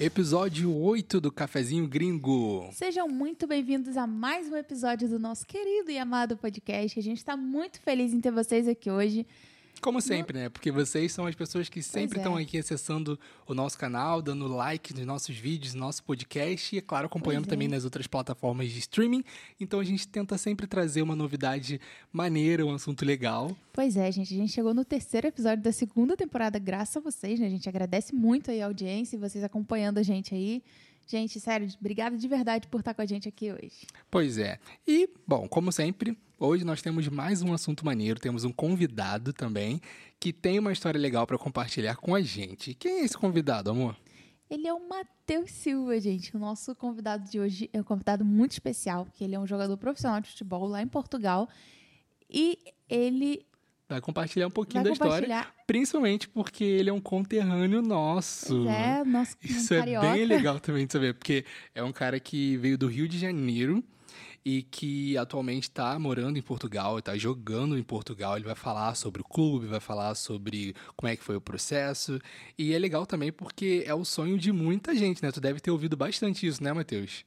Episódio 8 do Cafezinho Gringo. Sejam muito bem-vindos a mais um episódio do nosso querido e amado podcast. A gente está muito feliz em ter vocês aqui hoje. Como sempre, né? Porque vocês são as pessoas que sempre é. estão aqui acessando o nosso canal, dando like nos nossos vídeos, no nosso podcast e, é claro, acompanhando Pois é. também nas outras plataformas de streaming. Então a gente tenta sempre trazer uma novidade maneira, um assunto legal. Pois é, gente, a gente chegou no terceiro episódio da segunda temporada, graças a vocês, né? A gente agradece muito aí a audiência e vocês acompanhando a gente aí. Gente, sério, obrigada de verdade por estar com a gente aqui hoje. Pois é. E, bom, como sempre, hoje nós temos mais um assunto maneiro, temos um convidado também que tem uma história legal para compartilhar com a gente. Quem é esse convidado, amor? Ele é o Matheus Silva, gente. O nosso convidado de hoje é um convidado muito especial, porque ele é um jogador profissional de futebol lá em Portugal. E ele Vai compartilhar um pouquinho vai da história, compartilhar. principalmente porque ele é um conterrâneo nosso. Pois é, nosso Isso um é bem legal também de saber, porque é um cara que veio do Rio de Janeiro e que atualmente está morando em Portugal, está jogando em Portugal. Ele vai falar sobre o clube, vai falar sobre como é que foi o processo. E é legal também porque é o sonho de muita gente, né? Tu deve ter ouvido bastante isso, né, Matheus?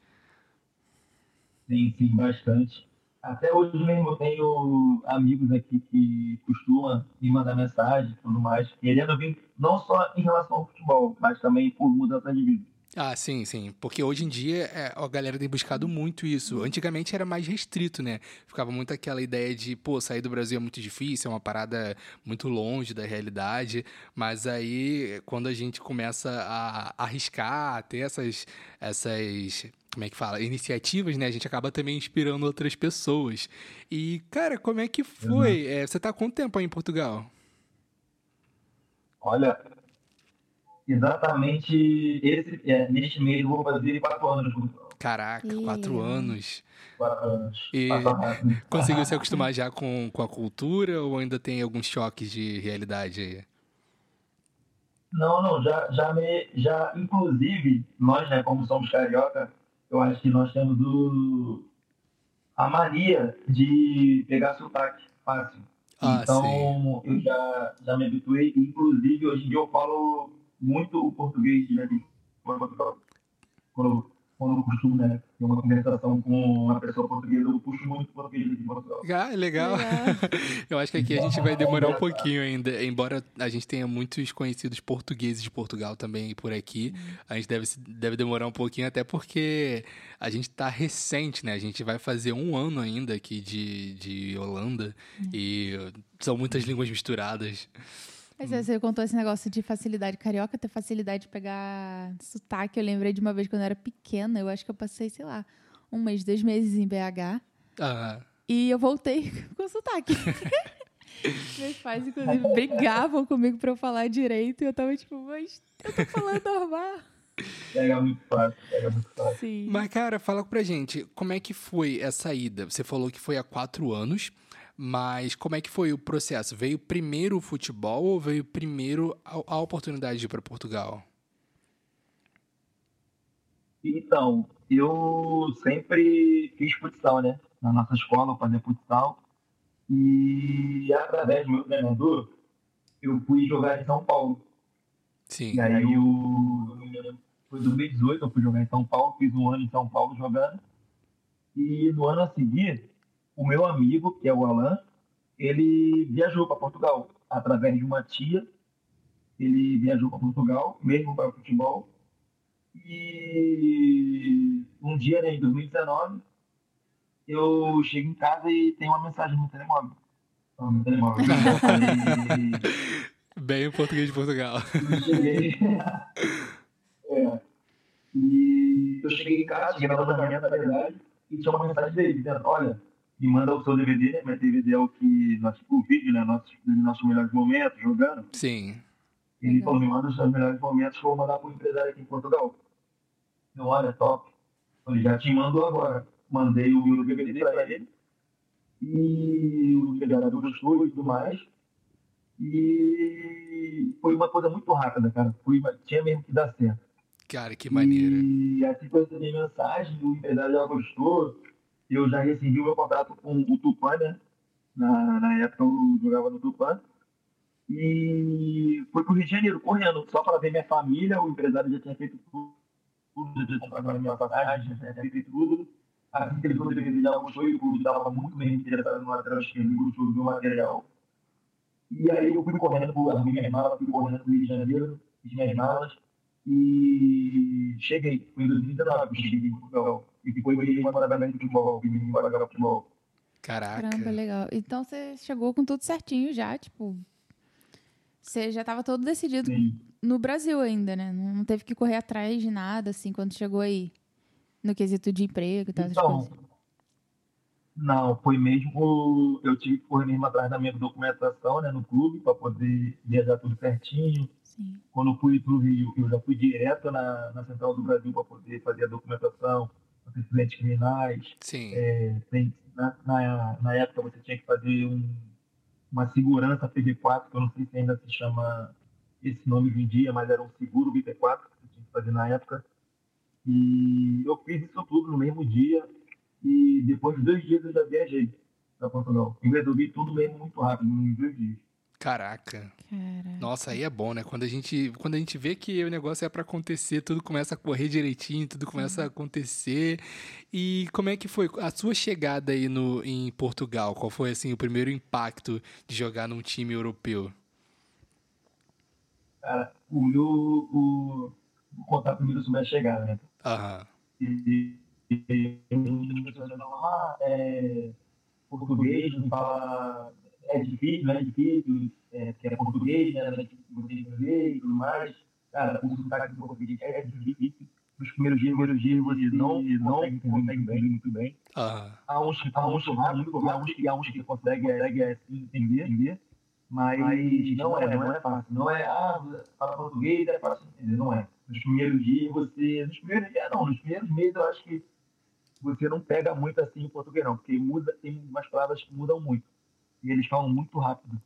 Sim, sim, bastante. Até hoje mesmo eu tenho amigos aqui que costumam me mandar mensagem e tudo mais, querendo vir não só em relação ao futebol, mas também por mudança de vida. Ah, sim, sim. Porque hoje em dia é, a galera tem buscado muito isso. Antigamente era mais restrito, né? Ficava muito aquela ideia de, pô, sair do Brasil é muito difícil, é uma parada muito longe da realidade. Mas aí, quando a gente começa a arriscar, a ter essas, essas como é que fala? Iniciativas, né? A gente acaba também inspirando outras pessoas. E, cara, como é que foi? É, você tá há quanto tempo aí em Portugal? Olha, exatamente esse, é, neste mês eu vou fazer quatro anos. Caraca, Ih, quatro anos. Quatro anos. E-. Conseguiu se acostumar já com, com a cultura ou ainda tem alguns choques de realidade aí? Não, não, já, já, me, já, inclusive, nós, né, como somos carioca, eu acho que nós temos o, a mania de pegar sotaque fácil. Ah, então, sim. eu já, já me habituei, inclusive, hoje em dia eu falo muito o português né, de quando eu costumo, né, ter uma conversação com uma pessoa portuguesa, eu puxo muito português de Portugal. Ah, legal. Legal. Eu acho que aqui a gente vai demorar um pouquinho ainda, embora a gente tenha muitos conhecidos portugueses de Portugal também por aqui. A gente deve, deve demorar um pouquinho, até porque a gente tá recente, né? A gente vai fazer um ano ainda aqui de, de Holanda e são muitas línguas misturadas. Mas é, você contou esse negócio de facilidade carioca, ter facilidade de pegar sotaque. Eu lembrei de uma vez quando eu era pequena, eu acho que eu passei, sei lá, um mês, dois meses em BH. Ah, E eu voltei com sotaque. Meus pais, inclusive, brigavam comigo pra eu falar direito. E eu tava tipo, mas eu tô falando normal. Pega muito fácil, pega muito fácil. Sim. Mas, cara, fala pra gente, como é que foi essa ida? Você falou que foi há quatro anos, mas como é que foi o processo? Veio primeiro o futebol ou veio primeiro a, a oportunidade de ir pra Portugal? Então, eu sempre fiz futsal, né? Na nossa escola, eu fazia futsal. E através do meu treinador, eu fui jogar em São Paulo. Sim. E aí eu, foi em 2018, eu fui jogar em São Paulo, fiz um ano em São Paulo jogando. E no ano a seguir, o meu amigo, que é o Alan, ele viajou para Portugal através de uma tia. Ele viajou para Portugal, mesmo para futebol. E um dia, né, em 2019, eu chego em casa e tem uma mensagem no telemóvel. No telemóvel. E Bem o português de Portugal. eu cheguei. é. E eu cheguei em casa, cheguei na alojamento, na verdade, e tinha uma mensagem dele dizendo: Olha, me manda o seu DVD, né? Meu DVD é o que. Nosso, o vídeo, né? Nossos, dos nossos melhores momentos jogando. Sim. Ele Legal. falou: Me manda os seus melhores momentos que eu vou mandar para o empresário aqui em Portugal. Eu, olha, top. Falei: Já te mando agora. Mandei o meu DVD para ele. E o empresário gostou e tudo mais. E foi uma coisa muito rápida, cara. Foi, tinha mesmo que dar certo. Cara, que maneiro. E assim que eu recebi mensagem, o empresário já gostou. Eu já recebi o meu contrato com o Tupã, né? Na, na época eu jogava no Tupã. E fui pro Rio de Janeiro, correndo, só para ver minha família. O empresário já tinha feito tudo já tinha pagado minha passagem, já tinha feito tudo. Assim que ele falou que ele já gostou e o clube estava muito bem interessado no lateral esquerdo, gostou do meu material. E aí eu fui correndo, arrumei minhas malas, fui correndo para o Rio de Janeiro, fiz minhas malas e cheguei. Foi em 2019 que cheguei em Portugal. E foi uma maravilha de futebol, vim para jogar futebol. Caraca. Caramba, legal. Então você chegou com tudo certinho já, tipo. Você já estava todo decidido Sim. no Brasil ainda, né? Não teve que correr atrás de nada, assim, quando chegou aí. No quesito de emprego e tal, essas Então, coisas. não, foi mesmo. Eu tive que correr mesmo atrás da minha documentação né, no clube para poder viajar tudo certinho. Sim. Quando eu fui para o Rio, eu já fui direto na, na Central do Brasil para poder fazer a documentação, antecedentes criminais. Sim. É, tem- na, na, na época você tinha que fazer um- uma segurança PB4, que eu não sei se ainda se chama esse nome hoje em dia, mas era um seguro BP4 que você tinha que fazer na época. E eu fiz isso tudo no mesmo dia e depois de dois dias eu já viajei para Portugal. Eu resolvi tudo mesmo muito rápido, em dois dias. Caraca. Cara. Nossa, aí é bom, né? Quando a gente, quando a gente vê que o negócio é pra acontecer, tudo começa a correr direitinho, tudo começa a acontecer. E como é que foi a sua chegada aí no, em Portugal? Qual foi assim o primeiro impacto de jogar num time europeu? Cara, o meu. O, vou contar primeiro sobre a chegada, né? Aham. e, e, e ah, é, português, não fala, é difícil, não é difícil, é, que é português, né, né, que você e tudo mais. Cara, o sotaque do português é difícil. Nos primeiros dias, primeiros dias você não, não consegue entender muito bem. Aham. Há uns, uns, há uns, há uns, que- há uns que conseguem consegue, assim, entender, entender, mas não é, não é fácil. Não é, ah, fala português, é fácil entender, não é. Nos primeiros dias você. Nos primeiros dias não, nos primeiros meses eu acho que você não pega muito assim o português, não, porque muda, tem umas palavras que mudam muito. E eles falam muito rápido.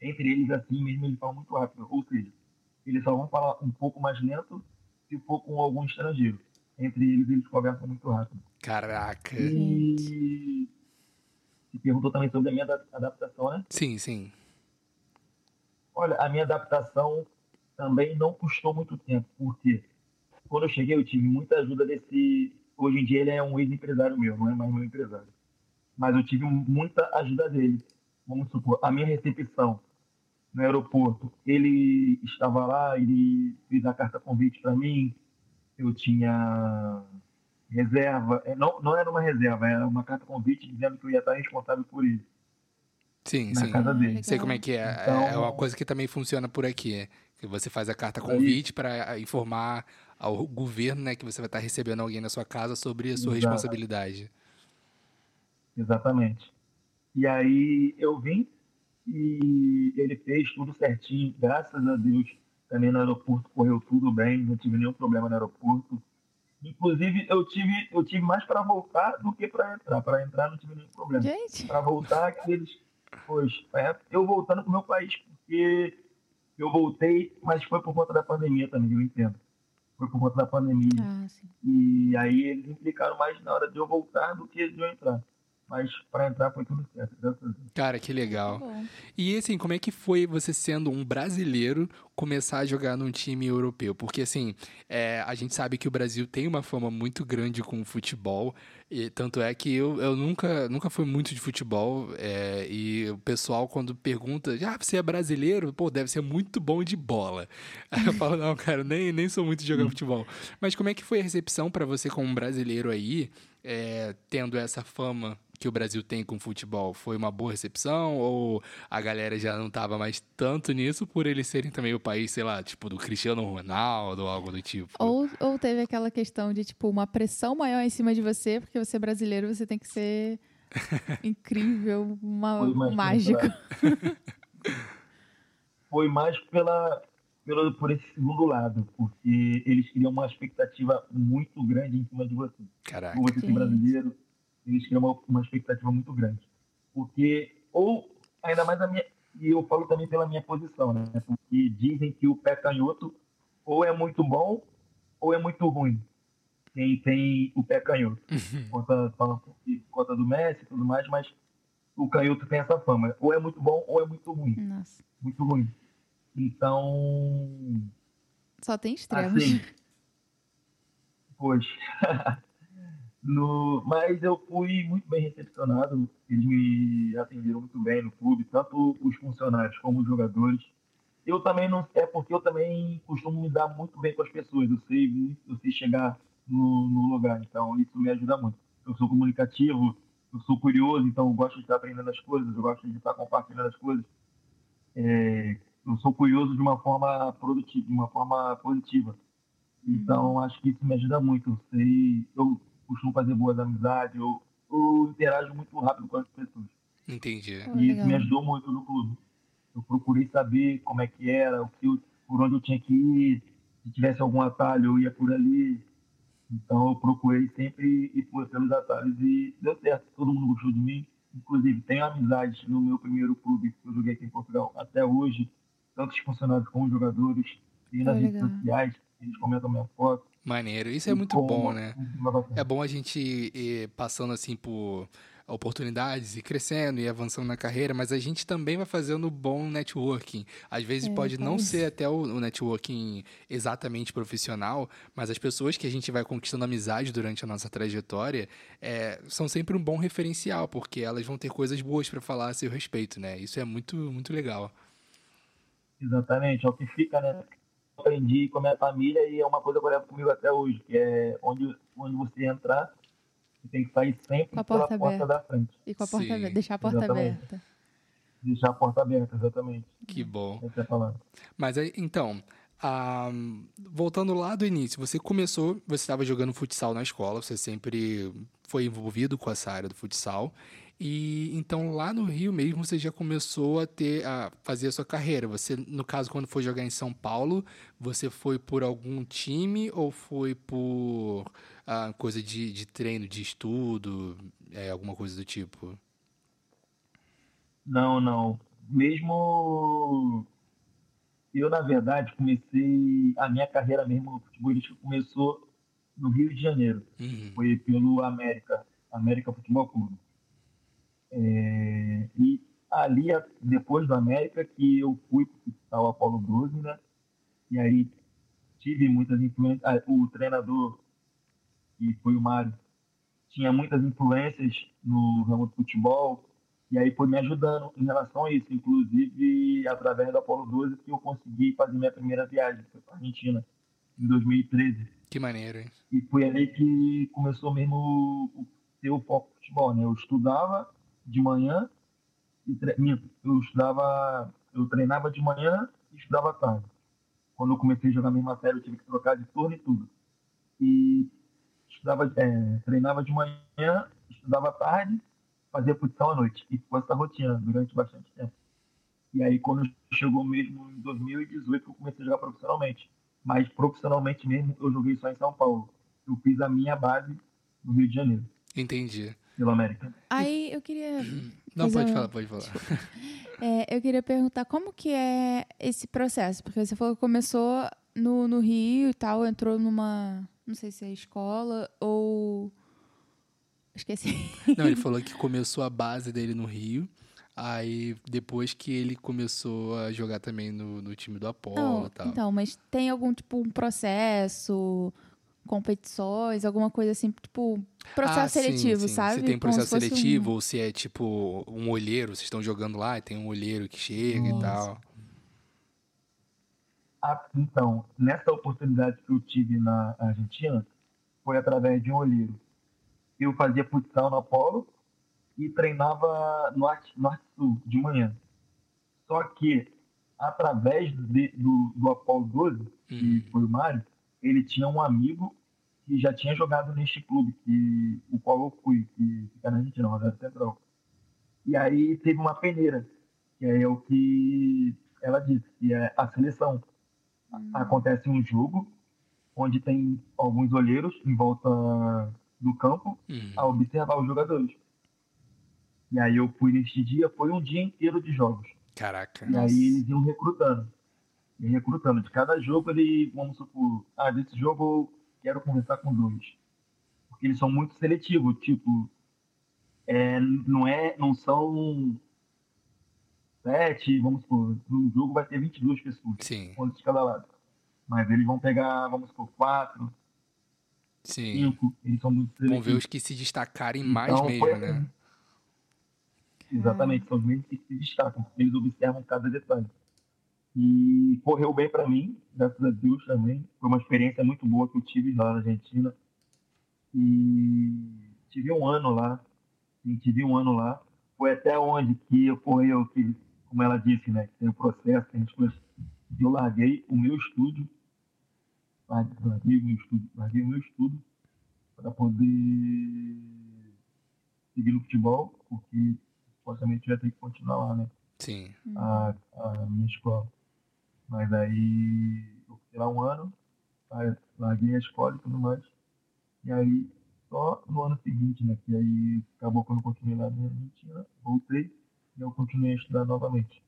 Entre eles, assim mesmo, eles falam muito rápido. Ou seja, eles só vão falar um pouco mais lento se for com algum estrangeiro. Entre eles, eles conversam muito rápido. Caraca. E se perguntou também sobre a minha ada- adaptação, né? Sim, sim. Olha, a minha adaptação também não custou muito tempo, porque quando eu cheguei eu tive muita ajuda desse. Hoje em dia ele é um ex-empresário meu, não é mais meu empresário. Mas eu tive muita ajuda dele. Vamos supor, a minha recepção no aeroporto, ele estava lá, ele fez a carta convite para mim, eu tinha reserva, é, não, não era uma reserva, era uma carta convite dizendo que eu ia estar responsável por ele, Sim, na sim. casa dele. legal. Sei como é que é. Então- é uma coisa que também funciona por aqui. é Que você faz a carta convite para informar ao governo, né, que você vai estar recebendo alguém na sua casa sobre a sua Exato. responsabilidade. Exatamente. E aí eu vim e ele fez tudo certinho, graças a Deus. Também no aeroporto correu tudo bem, não tive nenhum problema no aeroporto. Inclusive, eu tive, eu tive mais para voltar do que para entrar. Para entrar não tive nenhum problema. Para voltar, que eles. Pois, é, eu voltando para o meu país, porque eu voltei, mas foi por conta da pandemia também, eu entendo. Foi por conta da pandemia. ah. E aí eles implicaram mais na hora de eu voltar do que de eu entrar. Mas para entrar foi tudo certo. Cara, que legal. E assim, como é que foi você sendo um brasileiro começar a jogar num time europeu? Porque assim, é, a gente sabe que o Brasil tem uma fama muito grande com o futebol, e tanto é que eu, eu nunca, nunca fui muito de futebol, é, e o pessoal quando pergunta, ah, você é brasileiro? Pô, deve ser muito bom de bola. Aí eu falo, não, cara, nem, nem sou muito de jogar futebol. Mas como é que foi a recepção pra você como brasileiro aí, é, tendo essa fama que o Brasil tem com futebol? Foi uma boa recepção ou a galera já não tava mais tanto nisso por eles serem também o país, sei lá, tipo do Cristiano Ronaldo ou algo do tipo? Ou, ou teve aquela questão de, tipo, uma pressão maior em cima de você, porque você é brasileiro, você tem que ser incrível, uma, mágico. pela- Foi mais pela, pelo, por esse segundo lado, porque eles criam uma expectativa muito grande em cima de você. Caraca. Por você ser brasileiro, eles criam uma, uma expectativa muito grande. Porque, ou ainda mais a minha, e eu falo também pela minha posição, né? Porque dizem que o pé canhoto ou é muito bom ou é muito ruim. Quem tem o pé canhoto. Conta, fala por conta do Messi e tudo mais, mas o canhoto tem essa fama. Ou é muito bom ou é muito ruim. Nossa, Muito ruim. Então, só tem extremos. assim, Pois. no, mas eu fui muito bem recepcionado. Eles me atenderam muito bem no clube, tanto os funcionários como os jogadores. Eu também não. É porque eu também costumo me dar muito bem com as pessoas. Eu sei, eu sei chegar no, no lugar. Então, isso me ajuda muito. Eu sou comunicativo, eu sou curioso, então eu gosto de estar aprendendo as coisas, eu gosto de estar compartilhando as coisas. É, eu sou curioso de uma forma produtiva, de uma forma positiva. Então, uhum. acho que isso me ajuda muito. Eu sei, eu costumo fazer boas amizades, eu, eu interajo muito rápido com as pessoas. Entendi. e isso me ajudou muito no clube. Eu procurei saber como é que era, o que eu, por onde eu tinha que ir. Se tivesse algum atalho, eu ia por ali. Então, eu procurei sempre ir pelos atalhos e deu certo. Todo mundo gostou de mim. Inclusive, tenho amizades no meu primeiro clube que eu joguei aqui em Portugal até hoje, tanto os funcionários como os jogadores, e nas redes sociais, eles comentam minha foto. Maneiro, isso é muito bom, né? É bom a gente ir passando assim por oportunidades e crescendo e avançando na carreira, mas a gente também vai fazendo bom networking. Às vezes é, pode não ser até o, o, networking exatamente profissional, mas as pessoas que a gente vai conquistando amizade durante a nossa trajetória é, são sempre um bom referencial, porque elas vão ter coisas boas para falar a seu respeito, né? Isso é muito, muito legal. Exatamente, é o que fica, né? Aprendi com a minha família e é uma coisa que eu levo comigo até hoje, que é onde, onde você entrar, você tem que sair sempre com a porta pela porta da frente. E com a porta aberta, deixar a porta exatamente. aberta. Deixar a porta aberta, exatamente. Que bom. É falando. Mas então, um, voltando lá do início, você começou, você estava jogando futsal na escola, você sempre foi envolvido com essa área do futsal. E então lá no Rio mesmo você já começou a ter a fazer a sua carreira. Você, no caso, quando foi jogar em São Paulo, você foi por algum time ou foi por ah, coisa de, de treino, de estudo, é, alguma coisa do tipo? Não, não. Mesmo eu, na verdade, comecei a minha carreira mesmo futebolística começou no Rio de Janeiro. Uhum. Foi pelo América, América Futebol Clube. É, e ali, depois do América, que eu fui para o Apolo 12, né? E aí tive muitas influências. Ah, o treinador, que foi o Mário, tinha muitas influências no ramo do futebol. E aí foi me ajudando em relação a isso. Inclusive, através do Apolo 12, que eu consegui fazer minha primeira viagem para a Argentina, em 2013. Que maneiro, hein? E foi ali que começou mesmo o, o foco no futebol, né? Eu estudava de manhã e tre... eu estudava, eu treinava de manhã e estudava tarde. Quando eu comecei a jogar a mesma série, eu tive que trocar de turno e tudo. E estudava, é, treinava de manhã, estudava tarde, fazia futsal à noite. E ficou essa rotina durante bastante tempo. E aí, quando chegou mesmo em 2018, eu comecei a jogar profissionalmente. Mas profissionalmente mesmo, eu joguei só em São Paulo. Eu fiz a minha base no Rio de Janeiro. Entendi América. Aí eu queria. Não, pode falar, pode falar. É, eu queria perguntar como que é esse processo, porque você falou que começou no, no Rio e tal, entrou numa. Não sei se é escola ou. Esqueci. Não, ele falou que começou a base dele no Rio. Aí, depois que ele começou a jogar também no, no time do Apolo e tal. Então, mas tem algum, tipo, um processo competições, alguma coisa assim, tipo, processo ah, seletivo, sim, sim. sabe? Se tem processo seletivo, um... ou se é tipo um olheiro, vocês estão jogando lá e tem um olheiro que chega Nossa. e tal. Ah, então, nessa oportunidade que eu tive na Argentina, foi através de um olheiro. Eu fazia futsal no Apolo e treinava no Arte, no Arte Sul, de manhã. Só que, através de, do, do Apolo 12, que uhum. foi o Mário, ele tinha um amigo que já tinha jogado neste clube, que, o qual eu fui, que fica na Argentina, Rosário Central. E aí teve uma peneira, que é o que ela disse, que é a seleção. Hum. Acontece um jogo onde tem alguns olheiros em volta do campo hum. a observar os jogadores. E aí eu fui neste dia, foi um dia inteiro de jogos. Caraca. E aí eles iam recrutando e recrutando. De cada jogo, ele, vamos supor, ah, desse jogo eu quero conversar com dois. Porque eles são muito seletivos, tipo, é, não, é, não são sete, vamos supor, no jogo vai ter 22 pessoas, Sim. de cada lado. Mas eles vão pegar, vamos supor, quatro. Sim. cinco, eles são muito Vão ver seletivos. os que se destacarem mais Então, mesmo, foi né? assim. Exatamente, são os mesmos que se destacam, eles observam cada detalhe. E correu bem para mim, graças a Deus também. Foi uma experiência muito boa que eu tive lá na Argentina. E tive um ano lá, e tive um ano lá. Foi até onde que ocorreu, que, como ela disse, né, que tem o processo, tem as coisas. Eu larguei o meu estúdio, larguei o meu estúdio, larguei o meu estudo para poder seguir no futebol, porque supostamente eu ia ter que continuar lá, né? Sim. A, a minha escola. Mas aí eu fiquei lá um ano, larguei a escola e tudo mais. E aí, só no ano seguinte, né? Que aí acabou quando eu continuei lá na Argentina, voltei e eu continuei a estudar novamente.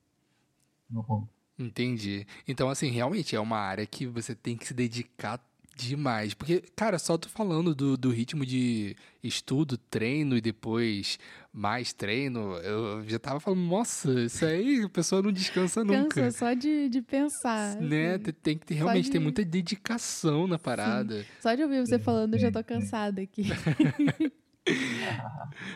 No ponto. Entendi. Então, assim, realmente é uma área que você tem que se dedicar demais. Porque, cara, só tô falando do, do ritmo de estudo, treino e depois mais treino, eu já tava falando, nossa, isso aí a pessoa não descansa nunca. Cansa só de, de pensar. Né? assim. Tem- que ter, realmente ter de- muita dedicação na parada. Só de ouvir você falando, eu já tô sim, sim. cansada aqui.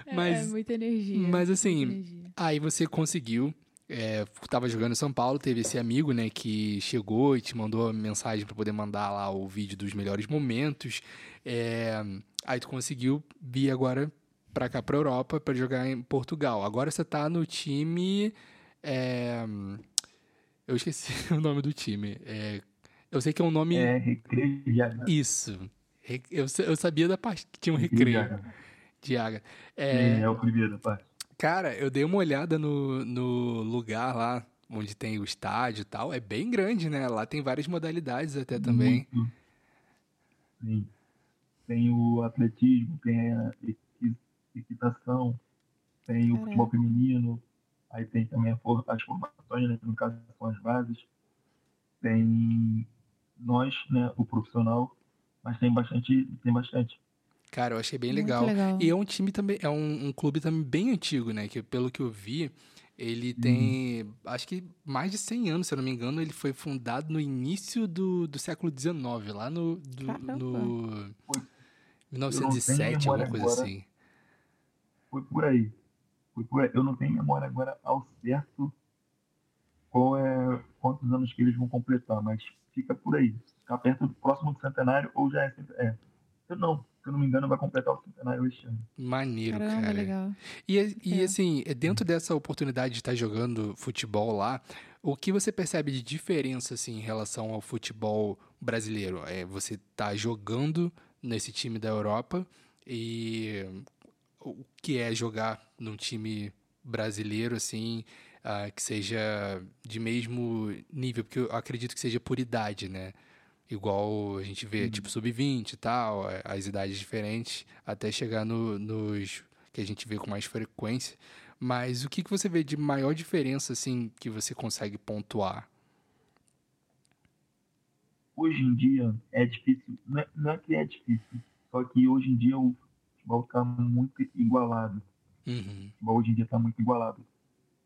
É, Mas- é muita energia. mas, assim, energia. Aí você conseguiu. É, tava jogando em São Paulo, teve esse amigo, né, que chegou e te mandou a mensagem pra poder mandar lá o vídeo dos melhores momentos. É, aí tu conseguiu vir agora pra cá, pra Europa, pra jogar em Portugal. Agora você tá no time. é, eu esqueci o nome do time. É, eu sei que é um nome. É, recreio de. Isso. Eu, eu sabia da parte que tinha um Recreio de Água. É, É, é o primeiro, parte. Cara, eu dei uma olhada no, no lugar lá onde tem o estádio e tal. É bem grande, né? Lá tem várias modalidades até também. Muito. Sim. Tem o atletismo, tem a equi- equitação, tem o futebol feminino, aí tem também a for- as formações, né, no caso são as bases. Tem nós, né, o profissional, mas tem bastante, tem bastante. Cara, eu achei bem legal. legal. E é um time também, é um, um clube também bem antigo, né? Que pelo que eu vi, ele tem, acho que mais de 100 anos, se eu não me engano. Ele foi fundado no início do, do século XIX, lá no, do- no Foi- 1907, memória alguma coisa agora. assim. Foi por aí. Foi por aí. Eu não tenho memória agora ao certo qual é, quantos anos que eles vão completar, mas fica por aí. Fica perto do próximo do centenário ou já é. é. Eu não, se eu não me engano, vai completar o centenário este ano. Maneiro, Caramba, cara. legal. E, e É. assim, dentro dessa oportunidade de estar jogando futebol lá, o que você percebe de diferença assim, em relação ao futebol brasileiro? É, você tá jogando nesse time da Europa e o que é jogar num time brasileiro, assim, ah, que seja de mesmo nível, porque eu acredito que seja por idade, né? Igual a gente vê, tipo, sub-20 e tal, eh, as idades diferentes, até chegar no- nos que a gente vê com mais frequência. Mas o que, que você vê de maior diferença, assim, que você consegue pontuar? Hoje em dia é difícil, não é, não é que é difícil, só que hoje em dia o futebol está muito igualado. Uhum. O futebol hoje em dia está muito igualado.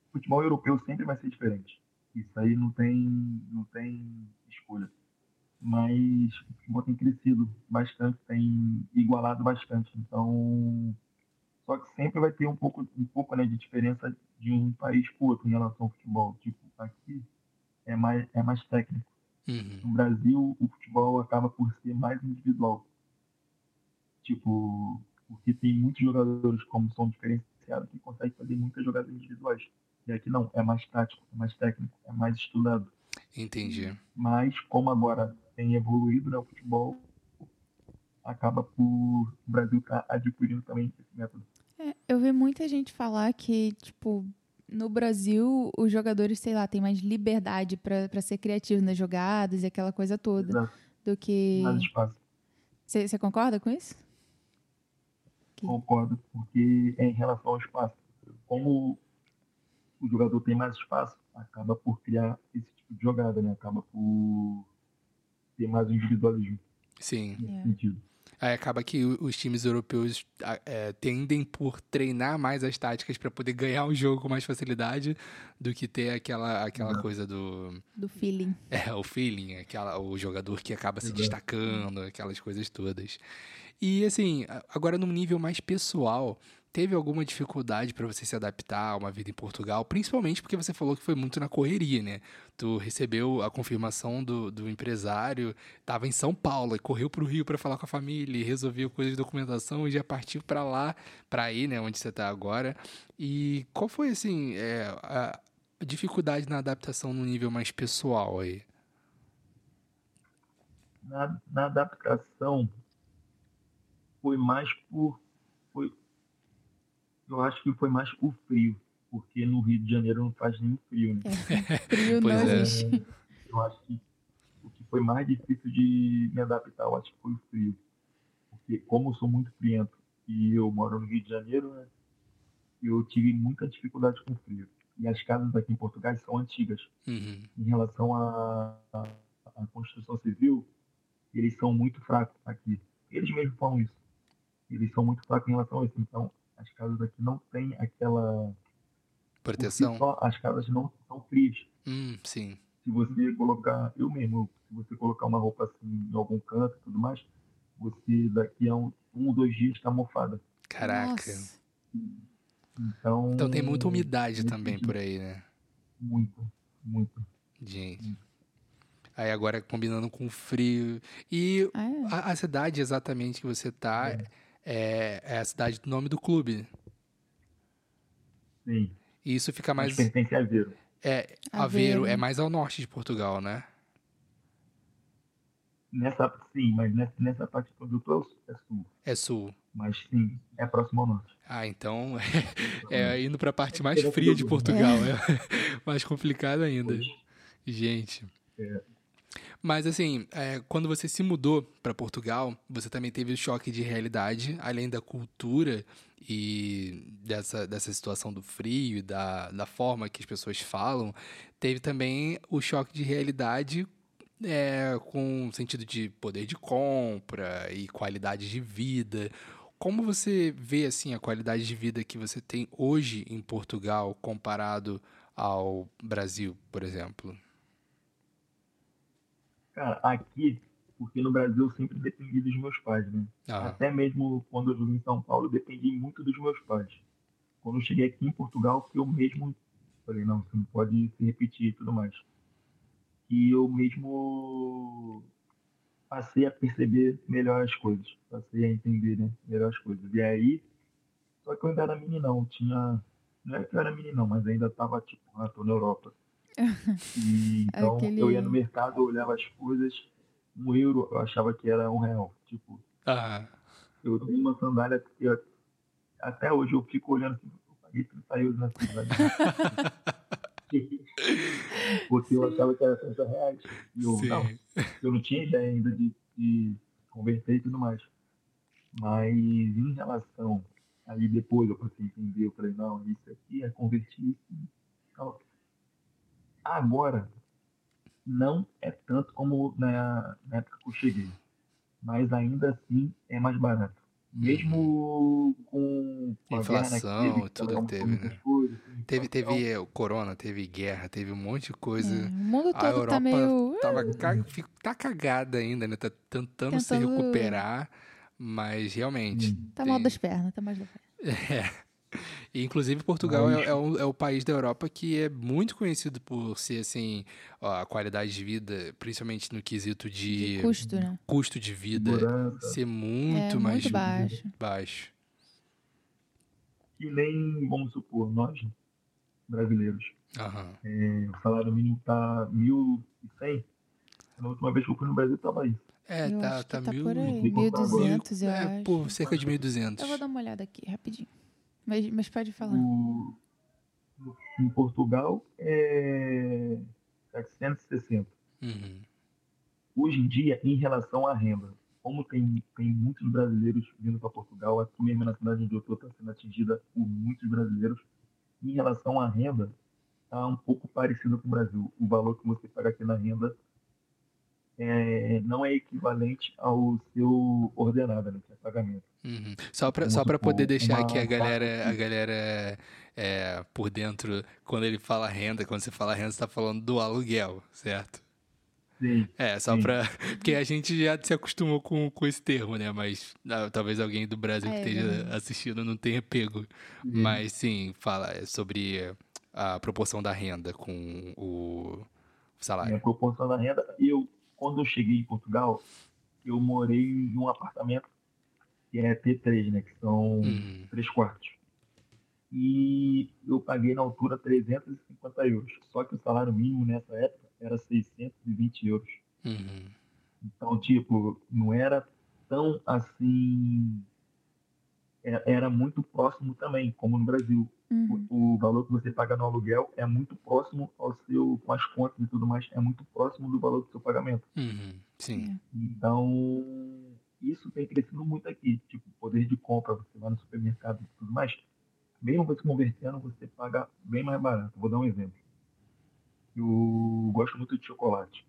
O futebol europeu sempre vai ser diferente. Isso aí não tem, não tem escolha. Mas o futebol tem crescido bastante, tem igualado bastante. Então, só que sempre vai ter um pouco, um pouco né, de diferença de um país para outro em relação ao futebol. Tipo, aqui é mais, é mais técnico. Uhum. No Brasil, o futebol acaba por ser mais individual. Tipo, porque tem muitos jogadores como são diferenciados que conseguem fazer muitas jogadas individuais. E aqui não, é mais tático, é mais técnico, é mais estudado. Entendi. Mas como agora tem evoluído né, o futebol, acaba por o Brasil estar adquirindo também esse método. É, eu vi muita gente falar que, tipo, no Brasil, os jogadores, sei lá, têm mais liberdade pra ser criativos nas jogadas e aquela coisa toda Exato. do que. Mais espaço. Você concorda com isso? Que- Concordo, porque é em relação ao espaço. Como o jogador tem mais espaço, acaba por criar esse tipo de jogada, né? Acaba por ter mais individualismo Sim. nesse É. sentido. Aí acaba que os times europeus é, tendem por treinar mais as táticas para poder ganhar o jogo com mais facilidade do que ter aquela, aquela Exato. coisa do. Do feeling. É, o feeling, aquela, o jogador que acaba se Exato. destacando, aquelas coisas todas. E assim, agora num nível mais pessoal, teve alguma dificuldade para você se adaptar a uma vida em Portugal, principalmente porque você falou que foi muito na correria, né? Tu recebeu a confirmação do, do empresário, estava em São Paulo e correu para o Rio para falar com a família, resolveu coisas de documentação e já partiu para lá, para aí, né, onde você está agora. E qual foi assim é, a dificuldade na adaptação no nível mais pessoal aí? Na, na adaptação foi mais por eu acho que foi mais o frio, porque no Rio de Janeiro não faz nenhum frio, né? É, frio não é. existe. Eu acho que o que foi mais difícil de me adaptar, eu acho que foi o frio. Porque como eu sou muito friento e eu moro no Rio de Janeiro, né? Eu tive muita dificuldade com o frio. E as casas aqui em Portugal são antigas. Uhum. Em relação à construção civil, eles são muito fracos aqui. Eles mesmos falam isso. Eles são muito fracos em relação a isso. Então, as casas aqui não têm aquela proteção. Só, as casas não são frias. Hum, sim. Se você colocar, eu mesmo, se você colocar uma roupa assim em algum canto e tudo mais, você daqui a um, um dois dias está mofada. Caraca. Nossa. Então. Então tem muita umidade também por aí, né? Muito, muito. Gente. Aí agora combinando com o frio. E Ah, é? a, a cidade exatamente que você tá é, é a cidade do nome do clube. Sim. E isso fica Mas mais. pertence a Aveiro. É, Aveiro. Aveiro é mais ao norte de Portugal, né? Nessa, sim, mas nessa, nessa parte do produto é sul. É sul. Mas sim, é próximo ao norte. Ah, então é indo pra parte mais fria de Portugal. É mais complicado ainda. Gente. É. Mas assim, é, quando você se mudou para Portugal, você também teve o choque de realidade, além da cultura e dessa, dessa situação do frio da, da forma que as pessoas falam, teve também o choque de realidade é, com sentido de poder de compra e qualidade de vida. Como você vê assim a qualidade de vida que você tem hoje em Portugal comparado ao Brasil, por exemplo? Cara, aqui, porque no Brasil eu sempre dependi dos meus pais, né? Ah, Até mesmo quando eu vivi em São Paulo, eu dependi muito dos meus pais. Quando eu cheguei aqui em Portugal, que eu mesmo falei, não, você não pode se repetir e tudo mais. E eu mesmo passei a perceber melhor as coisas, passei a entender né, melhor as coisas. E aí, só que eu ainda era meninão, tinha. Não é que eu era meninão, mas ainda tava tipo, ah, tô na Europa. E, então Aquele- eu ia no mercado, eu olhava as coisas, um euro eu achava que era um real. Tipo, ah, eu tenho uma sandália que eu- até hoje eu fico olhando assim, eu paguei 30 euros na sandália. Porque eu achava que era 30 reais. E eu, sim. não, eu não tinha ideia ainda de, de converter e tudo mais. Mas em relação, aí depois eu passei a entender, eu falei, não, isso aqui é convertir isso. e tal. Agora, não é tanto como na, na época que eu cheguei. Mas ainda assim é mais barato. Mesmo com, com a guerra, né, Inflação, teve, que tudo tava teve, né? coisas, Teve, inflação. teve o corona, teve guerra, teve um monte de É, coisa. o mundo A todo Europa tá meio. Tava fico- tá cagada ainda, né? Tá tentando, se Tentando- recuperar, mas realmente. Hum. Tá mal tem- das pernas, tá mais das pernas. É. E, inclusive, Portugal é, é o, é o país da Europa que é muito conhecido por ser, assim, ó, a qualidade de vida, principalmente no quesito de, De custo, né? custo de vida, Segurança. ser muito É mais muito baixo. baixo. que nem, vamos supor, nós, brasileiros, Aham. é, o salário mínimo tá 1.100. Na última vez que eu fui no Brasil tava isso. É, eu tá, tá tá mil... por aí. mil- 1.200, eu É, acho. por cerca de 1.200. Eu vou dar uma olhada aqui, rapidinho. Mas, mas pode falar. O, no- em Portugal é 760. Uhum. Hoje em dia, em relação à renda, como tem, tem muitos brasileiros vindo para Portugal, aqui mesmo na cidade onde eu estou está sendo atingida por muitos brasileiros, em relação à renda, está um pouco parecido com o Brasil. O valor que você paga aqui na renda é, não é equivalente ao seu ordenado, né, que é pagamento. Uhum. Só pra, Vamos só supor, poder deixar uma aqui a galera, a galera é, por dentro, quando ele fala renda, quando você fala renda, você tá falando do aluguel, certo? Sim. É, só Sim. pra. Porque a gente já se acostumou com, com esse termo, né? Mas ah, talvez alguém do Brasil que É, esteja assistindo não tenha pego. Mas sim, fala é sobre a proporção da renda com o salário. Minha proporção da renda. Eu, quando eu cheguei em Portugal, eu morei em um apartamento que é T3, né? Que são Uhum. três quartos. E eu paguei na altura 350 euros. Só que o salário mínimo nessa época era 620 euros. Uhum. Então, tipo, não era tão assim. É- Era muito próximo também, como no Brasil. Uhum. O, o valor que você paga no aluguel é muito próximo ao seu, com as contas e tudo mais, é muito próximo do valor do seu pagamento. Uhum. Sim. Então, isso tem crescido muito aqui. Tipo, poder de compra, você vai no supermercado e tudo mais. Mesmo você convertendo, você paga bem mais barato. Vou dar um exemplo. Eu gosto muito de chocolate.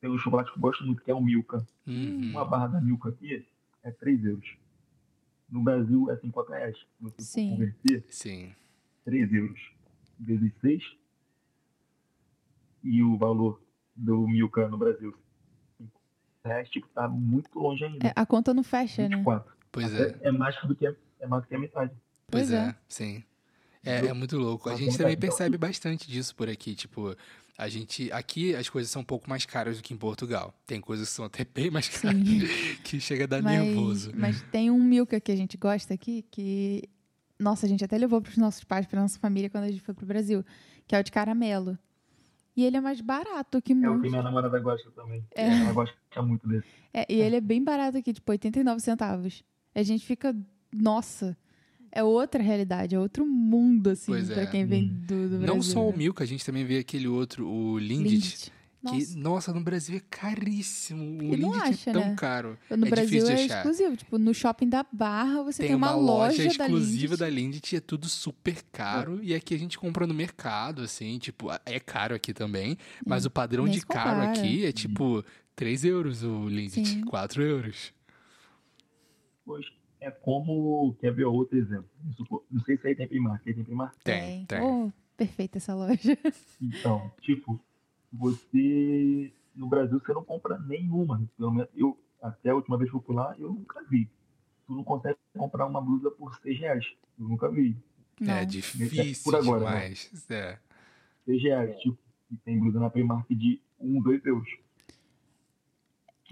Tem um chocolate que eu gosto muito, que é o Milka. Uhum. Uma barra da Milka aqui é 3 euros. No Brasil é 50 reais. Se você Sim. converter, Sim. 3 euros vezes 6 e o valor do Milka no Brasil 5 reais, tipo, tá muito longe ainda. É, a conta não fecha, né? 24. Pois Até é. é mais do que é mais do que a metade. Pois Pois é. é. Sim. É, é muito louco. A gente também percebe bastante disso por aqui. Tipo, a gente. Aqui as coisas são um pouco mais caras do que em Portugal. Tem coisas que são até bem mais caras Sim. que chega a dar Mas, nervoso. mas tem um Milka que a gente gosta aqui, que. Nossa, a gente até levou pros nossos pais, pra nossa família, quando a gente foi pro Brasil, que é o de caramelo. E ele é mais barato que É o que minha namorada gosta também. É. Ela gosta muito desse. É, e ele é bem barato aqui, tipo 89 centavos. A gente fica, nossa, é outra realidade, é outro mundo, assim, Pois pra é. quem vem do, do Brasil. Não só o né? Milka, a gente também vê aquele outro, o Lindt. Lindt. Que, Nossa, nossa, no Brasil é caríssimo. O E não Lindt acha, é tão né? caro. no é Brasil difícil de é exclusivo. Tipo, no shopping da Barra você tem, uma, loja, da exclusiva Lindt. da Lindt e é tudo super caro. E aqui a gente compra no mercado, assim, tipo, é caro aqui também. Mas o padrão nem de caro compara. aqui é tipo 3 euros o Lindt, Sim. 4 euros. Pois é como. Quer ver outro exemplo? Não sei se aí tem Primark. Aí tem Primark? Tem, tem. Oh, perfeita essa loja. Então, tipo, você. No Brasil você não compra nenhuma. Pelo menos eu, até a última vez que eu fui lá, eu nunca vi. Tu não consegue comprar uma blusa por 6 reais. Eu nunca vi. Não. É difícil por agora, né? demais. É. 6 reais. Tipo, e tem blusa na Primark de 1, 2 euros.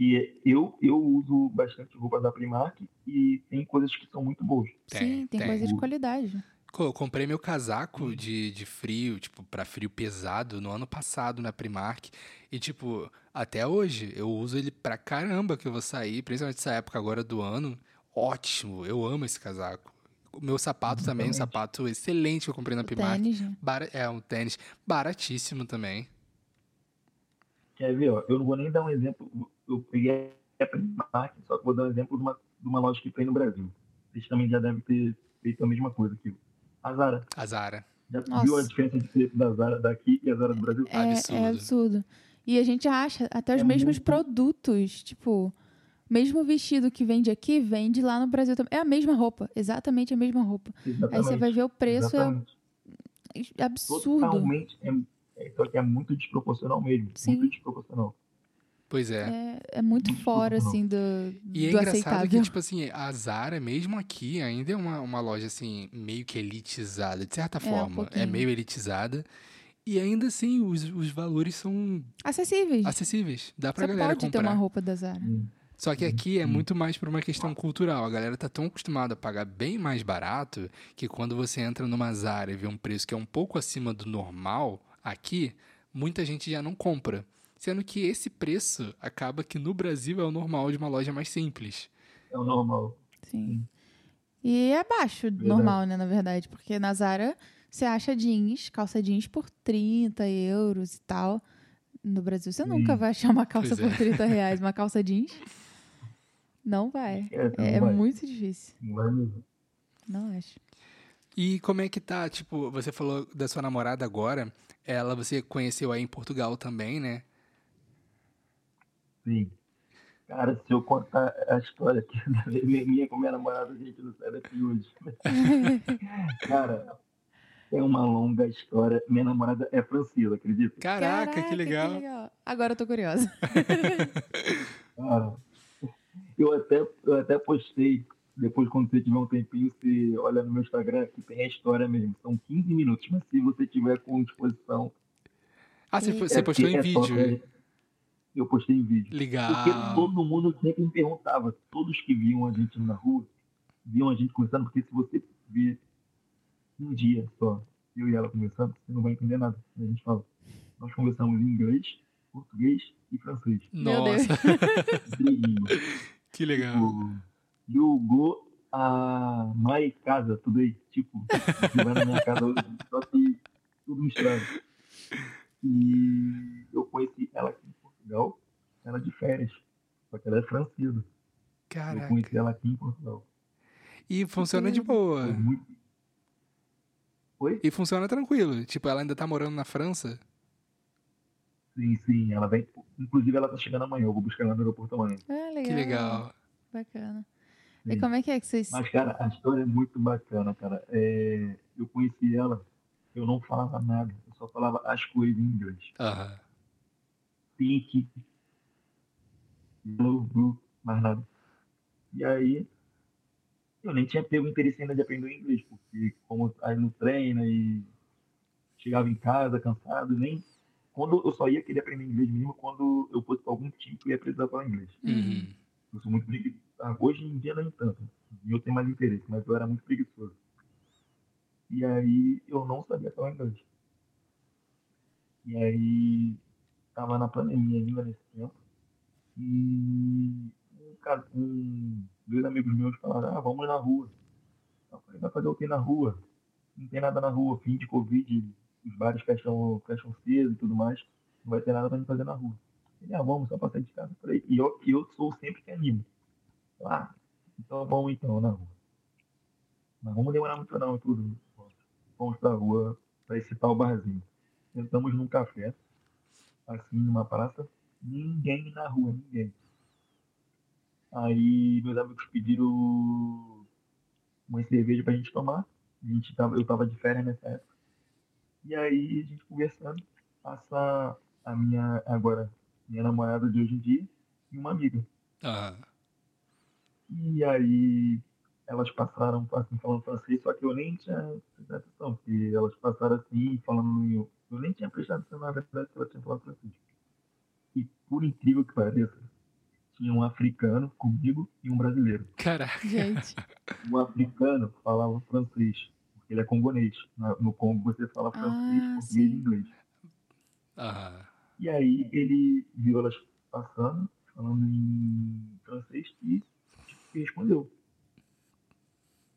Que eu, eu uso bastante roupa da Primark e tem coisas que são muito boas. Tem, Sim, tem, tem. coisa de qualidade. Eu comprei meu casaco de, de frio, tipo, pra frio pesado no ano passado na Primark. E, tipo, até hoje eu uso ele pra caramba que eu vou sair, principalmente essa época agora do ano. Ótimo, eu amo esse casaco. O meu sapato também, um sapato excelente que eu comprei na O Primark. tênis, né? Bara- É, um tênis baratíssimo também. Quer ver, ó? Eu não vou nem dar um exemplo. Eu peguei a Primark, só que vou dar um exemplo de uma, de uma loja que tem no Brasil. Vocês também já devem ter feito a mesma coisa aqui. A Zara. A Zara. Já Nossa. viu a diferença de preço da Zara daqui e a Zara do Brasil? É Absurdo. é absurdo. E a gente acha até os É mesmos muito- produtos. Tipo, mesmo vestido que vende aqui, vende lá no Brasil também. É a mesma roupa, exatamente a mesma roupa. Aí Exatamente. você vai ver o preço, Exatamente. é absurdo. Totalmente. É, é, só que é muito desproporcional mesmo. Sim. Muito desproporcional. Pois é. É, é muito fora, assim, do, E é do engraçado aceitável. que, tipo assim, a Zara, mesmo aqui, ainda é uma, uma loja, assim, meio que elitizada, de certa um forma. É, pouquinho. meio elitizada. E ainda assim, os, os valores são Acessíveis. acessíveis. Dá pra Você galera pode ter comprar. uma roupa da Zara. Hum. Só que aqui é muito mais por uma questão cultural. A galera tá tão acostumada a pagar bem mais barato que quando você entra numa Zara e vê um preço que é um pouco acima do normal aqui, muita gente já não compra. Sendo que esse preço acaba que no Brasil é o normal de uma loja mais simples. É o normal. Sim. E é abaixo do normal, né, na verdade. Porque na Zara você acha jeans, calça jeans por 30 euros e tal. No Brasil você nunca vai achar uma calça Pois é. por 30 reais. Uma calça jeans. Não vai. É, não É, vai. muito difícil. Não vai mesmo. Não acho. E como é que tá? Tipo, você falou da sua namorada agora. Ela você conheceu aí em Portugal também, né? Sim. Cara, se eu contar a história aqui da minha com minha namorada, a gente não sai daqui hoje. Cara, É uma longa história. Minha namorada é francesa, acredita? Caraca, que legal. Agora eu tô curiosa. Cara, eu até, eu até postei, depois quando você tiver um tempinho, você olha no meu Instagram, que tem a história mesmo. São 15 minutos, mas se você tiver com disposição. Ah, você, você postou em é vídeo? top, eu postei em vídeo. Legal. Porque todo mundo sempre me perguntava, todos que viam a gente na rua, viam a gente conversando, porque se você ver um dia só, eu e ela conversando, você não vai entender nada. A gente fala, nós conversamos em inglês, português e francês. Nossa. que legal. Tipo, you go a my casa today. Tipo, você vai na minha casa hoje, só que tudo misturado. E eu conheci ela aqui em Portugal, ela é de férias. Só que ela é francesa. Eu Caraca. conheci ela aqui em Portugal. E funciona de boa. Foi muito... Oi? E funciona tranquilo. Tipo, ela ainda tá morando na França? Sim, sim, ela vem. Inclusive, ela tá chegando amanhã. Eu vou buscar ela no aeroporto amanhã. Ah, legal. Que legal. Bacana. Sim. E como é que é que vocês. Mas, cara, a história é muito bacana, cara. É, Eu conheci ela, eu não falava nada, eu só falava as coisas em inglês. Aham. Pink, blue, blue, mais nada. E aí, eu nem tinha pego interesse ainda de aprender inglês, porque como aí no treino e chegava em casa cansado, nem. Quando eu só ia querer aprender inglês mesmo quando eu fosse para algum time que eu ia precisar falar inglês. Uhum. Eu sou muito preguiçoso. Hoje em dia nem tanto. Eu tenho mais interesse, mas eu era muito preguiçoso. E aí eu não sabia falar inglês. E aí tava na pandemia ainda nesse tempo. E um, cara, um, dois amigos meus falaram, ah, vamos na rua. Eu falei, vai fazer o que na rua? Não tem nada na rua, fim de Covid, os bares fecham, fecham cedo e tudo mais. Não vai ter nada pra gente fazer na rua. Ele, ah, vamos, só pra sair de casa. Eu falei, e eu, eu sou sempre que animo. Ah, então vamos então na rua. Mas vamos demorar muito não, tudo. Vamos pra rua, pra esse tal barzinho. Sentamos num café, assim, numa praça, ninguém na rua, ninguém. Aí meus amigos pediram uma cerveja pra gente tomar. A gente tava, eu tava de férias nessa época. E aí a gente conversando, passa a minha, agora, minha namorada de hoje em dia e uma amiga. Aham. E aí elas passaram assim, falando francês, só que eu nem tinha prestado atenção, porque elas passaram assim, falando em. Eu nem tinha prestado atenção na verdade que elas tinham falado francês. E por incrível que pareça, tinha um africano comigo e um brasileiro. Caraca. Gente. O africano falava francês, porque ele é congonês. No Congo você fala francês, Ah, português sim. e inglês. Aham. E aí ele viu elas passando, falando em francês e tipo, respondeu.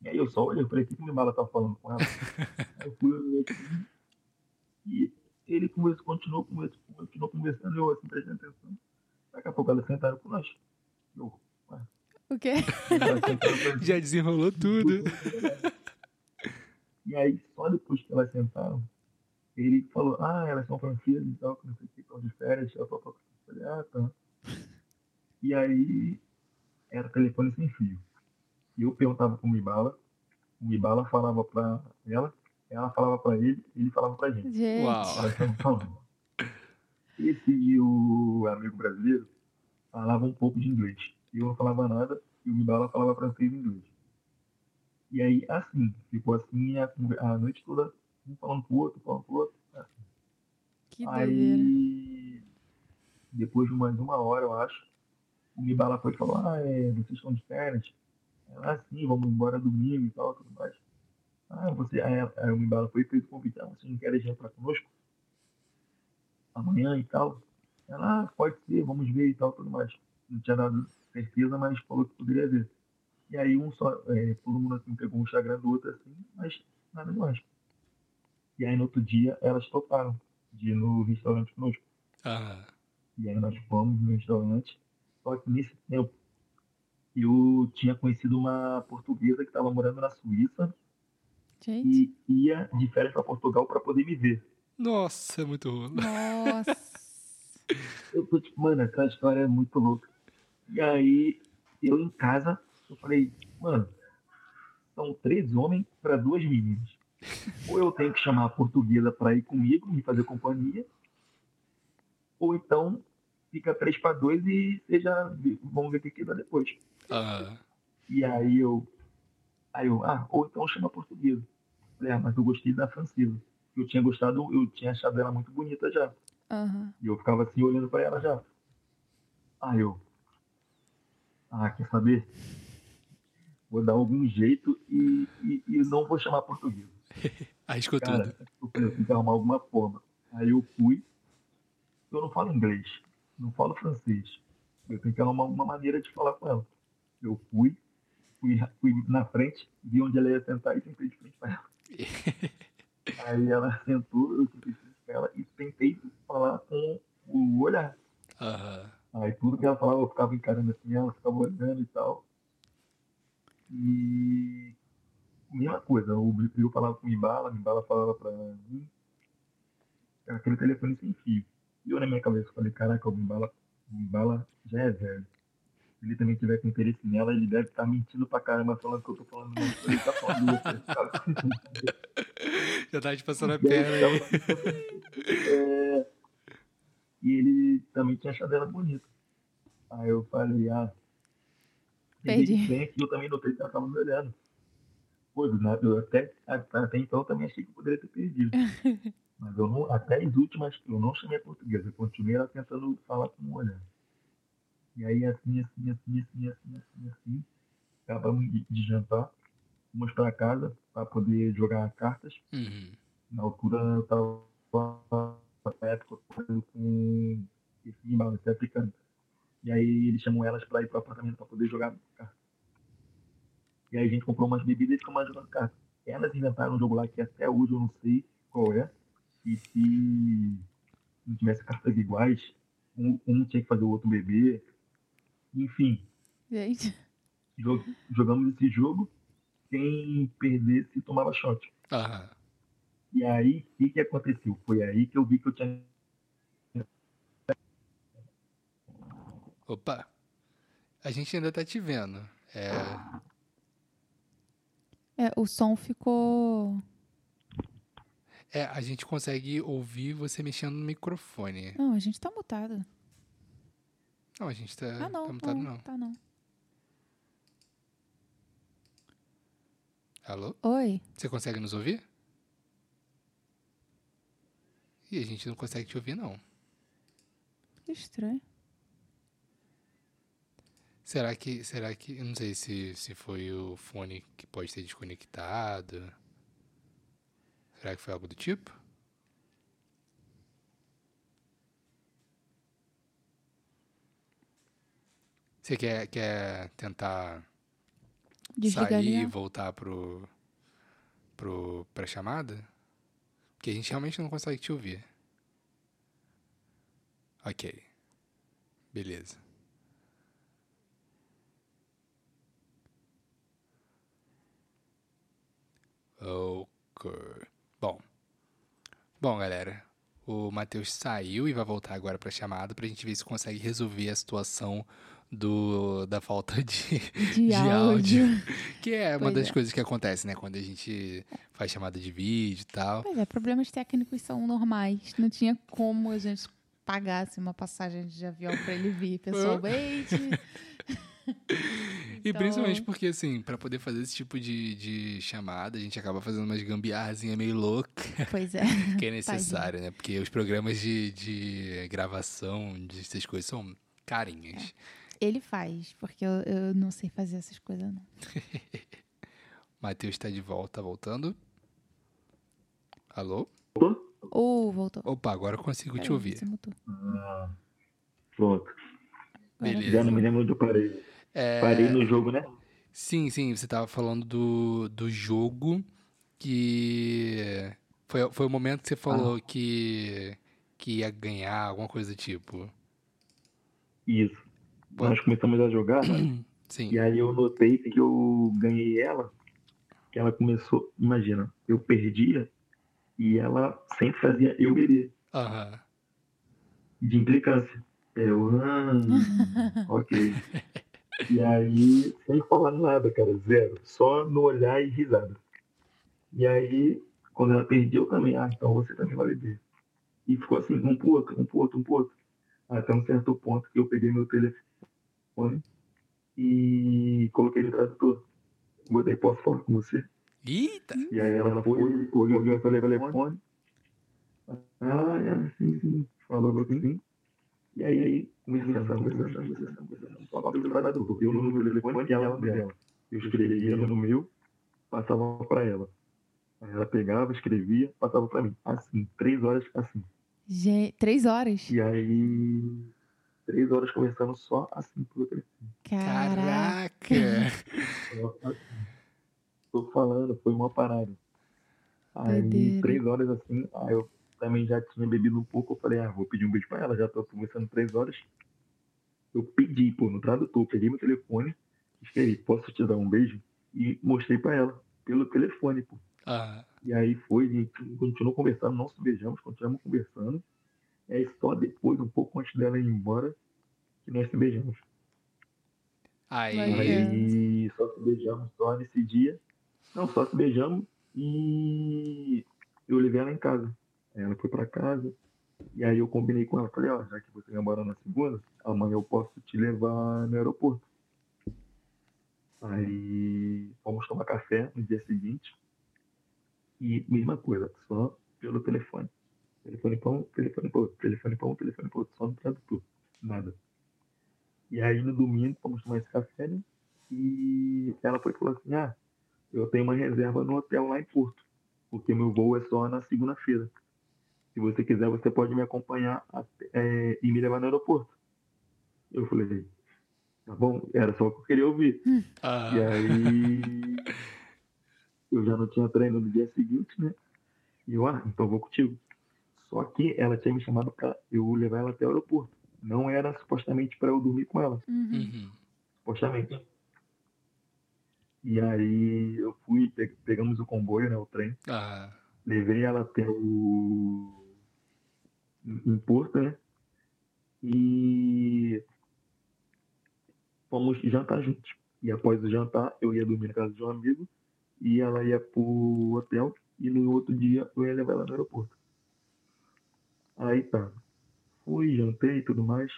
E aí eu só olhei, eu falei, o que que o Mimala tá falando com ela? aí eu fui olhei assim, e ele conversou, continuou, conversando, continuou conversando, eu assim, prestando atenção. Daqui a pouco elas sentaram com nós. Eu, O quê? Já desenrolou tudo. E aí, só depois que elas sentaram, ele falou, ah, elas são francesas e tal, que não sei o que, estão de férias. Eu falei, ah, tá. E aí, era telefone sem fio. E eu perguntava pro Mibala, o Mibala falava pra ela, ela falava pra ele, ele falava pra gente. Gente. Uau. Esse e o amigo brasileiro falavam um pouco de inglês. Eu não falava nada e o Mibala falava francês e inglês. E aí, assim, ficou assim a, a noite toda, um falando pro outro, falando pro outro. assim. Que doideira. Aí, depois de mais uma hora, eu acho, o Mibala foi e falou, ah, é, vocês estão de férias? Ela, ah, sim, vamos embora domingo e tal, tudo mais. Ah, você, aí, aí o Mibala foi e fez o convite, ah, vocês não querem jantar conosco? Amanhã e tal? Ela, ah, pode ser, vamos ver e tal, tudo mais. Não tinha dado certeza, mas falou que poderia ver. E aí um só, é, todo mundo assim pegou o Instagram do outro assim, mas nada mais. E aí no outro dia elas toparam de ir no restaurante conosco. Aham. E aí nós fomos no restaurante. Só que nesse tempo eu tinha conhecido uma portuguesa que estava morando na Suíça Gente. e ia de férias para Portugal para poder me ver. Nossa, é muito rolo. Nossa. Eu tô tipo, mano, essa história é muito louca. E aí eu em casa, eu falei, mano, são três homens para duas meninas. ou eu tenho que chamar a portuguesa para ir comigo, me fazer companhia, ou então fica 3 para 2 e seja, vamos ver o que, que dá depois. Aham. E aí eu, aí eu, ah, ou então chama portuguesa. Falei, ah, mas eu gostei da francesa. Eu tinha gostado, eu tinha achado ela muito bonita já. Aham. E eu ficava assim olhando para ela já. Aí eu, ah, quer saber? Vou dar algum jeito e, e, e não vou chamar português. Arriscou Cara, tudo. eu falei, eu tenho que arrumar alguma forma. Aí eu fui. Eu não falo inglês, não falo francês. Eu tenho que arrumar uma maneira de falar com ela. Eu fui, fui, fui na frente, vi onde ela ia sentar e sentei de frente para ela. Aí ela sentou, eu sentei de frente para ela e tentei falar com o olhar. Aham. Aí tudo que ela falava, eu ficava encarando assim, ela ficava olhando e tal. E mesma coisa, o eu falava com o Imbala, o Imbala falava pra mim. Era aquele telefone sem fio. E eu na minha cabeça falei, caraca, o Imbala, o Imbala já é velho. Se ele também tiver com interesse nela, ele deve estar mentindo pra caramba, falando que eu tô falando não, ele tá falando sabe? Já tava te passando a aí, perna aí. é, E ele também tinha achado ela bonita. Aí eu falei, ah. Perdi. Bem aqui, eu também notei que ela tava me olhando. Pô, né, eu até, até então eu também achei que eu poderia ter perdido. Mas eu não, até as últimas, eu não chamei a portuguesa. Eu continuei ela tentando falar com o olhar. E aí assim, assim, assim, assim, assim, assim, assim. Acabamos de, jantar. Fomos pra casa para poder jogar cartas. Uhum. Na altura eu tava na época com esse embalo, esse africano. E aí eles chamam elas para ir pro apartamento para poder jogar carta. E aí a gente comprou umas bebidas e ficamos lá jogando carta. Elas inventaram um jogo lá que até hoje eu não sei qual é. E se não tivesse cartas iguais, um, um tinha que fazer o outro beber. Enfim, Gente. jo- jogamos esse jogo. Quem perdesse tomava shot. Aham. E aí, o que, que aconteceu? Foi aí que eu vi que eu tinha Opa. A gente ainda tá te vendo. É. É, o som ficou. É, a gente consegue ouvir você mexendo no microfone. Não, a gente tá mutado. Não, a gente tá, ah, não. tá mutado, não, não. Tá não. Alô? Oi. Você consegue nos ouvir? Ih, a gente não consegue te ouvir, não. Que estranho. Será que. Será que. Eu não sei se, se foi o fone que pode ter desconectado. Será que foi algo do tipo? Você quer, quer tentar sair e voltar pro, pro, pra chamada? Porque a gente realmente não consegue te ouvir. Ok. Beleza. Ok. Bom. Galera. O Matheus saiu e vai voltar agora pra chamada pra gente ver se consegue resolver a situação do, da falta de, De, de áudio. que é uma Pois das é. coisas que acontece, né? Quando a gente faz chamada de vídeo e tal. Pois é, problemas técnicos são normais. Não tinha como a gente pagasse uma passagem de avião pra ele vir E principalmente Então- porque, assim, pra poder fazer esse tipo de, de chamada, a gente acaba fazendo umas gambiarrazinhas meio loucas, pois é. que é necessário, né? Porque os programas de, de gravação dessas coisas são carinhas. Ele faz, porque eu, eu não sei fazer essas coisas, não. Matheus tá de volta, voltando. Alô? Ou voltou. Opa, agora eu consigo te Peraí, ouvir. você mutou. Ah, pronto. Agora Beleza. Já não me lembro onde eu parei. É, Parei no jogo, né? Sim, sim, você tava falando do, do jogo que. Foi, foi o momento que você falou que, que ia ganhar, alguma coisa do tipo. Isso. Pô. Nós começamos a jogar Sim. e aí eu notei que eu ganhei ela, que ela começou, imagina, eu perdia e ela sempre fazia eu perder, Aham. de implicância. Eu, ah, ok. E aí, sem falar nada, cara, zero. Só no olhar e risada. E aí, Quando ela perdia, eu também, ah, então você também vai beber. E ficou assim, um pro outro, um pro outro, um pro outro. Até um certo ponto que eu peguei meu telefone e coloquei no tradutor. Botei, posso falar com você? Eita! E aí ela foi, olhou o telefone. Ah, é, sim, sim. Falou assim. E aí, conversar, conversando, conversando, conversando. Só pelo tradutor. Eu no meu telefone e ela no dela. Eu escrevia no meu, passava para ela. Aí ela pegava, escrevia, passava para mim. Assim, três horas assim. Gente, três horas? E aí, três horas conversando só assim pelo telefone. Caraca! Caraca! Tô falando, foi uma parada. Aí, três horas assim, aí eu também já tinha bebido um pouco. Eu falei, ah, vou pedir um beijo pra ela, já tô conversando três horas. Eu pedi, pô, no tradutor, peguei meu telefone, escrevi, posso te dar um beijo? E mostrei pra ela, pelo telefone, pô. Ah, E aí foi, a gente continuou conversando, não se beijamos, continuamos conversando. E aí só depois, um pouco antes dela ir embora, que nós se beijamos. aí. Aí só se beijamos só nesse dia. Não, só se beijamos e eu levei ela em casa. Ela foi pra casa. E aí eu combinei com ela, falei, ó, já que você vai embora na segunda, amanhã eu posso te levar no aeroporto. Aí fomos tomar café no dia seguinte. E mesma coisa, só pelo telefone. Telefone pra um, telefone pra outro, telefone pra um, telefone pra outro, só no tradutor. Nada. E aí no domingo fomos tomar esse café, né? E ela foi falou assim, ah, eu tenho uma reserva no hotel lá em Porto, porque meu voo é só na segunda-feira. Se você quiser, você pode me acompanhar até- é, e me levar no aeroporto. Eu falei, tá bom, era só o que eu queria ouvir. Ah, E aí eu já não tinha treino no dia seguinte, né? E eu, ah, então vou contigo. Só que ela tinha me chamado pra eu levar ela até o aeroporto. Não era supostamente pra eu dormir com ela, Uhum. uhum. supostamente. E aí eu fui, pe- pegamos o comboio, né, o trem, Ah, levei ela até o em Porto, né? E fomos jantar juntos. E após o jantar, eu ia dormir na casa de um amigo e ela ia pro hotel e no outro dia eu ia levar ela no aeroporto. Aí tá. Fui, jantei e tudo mais.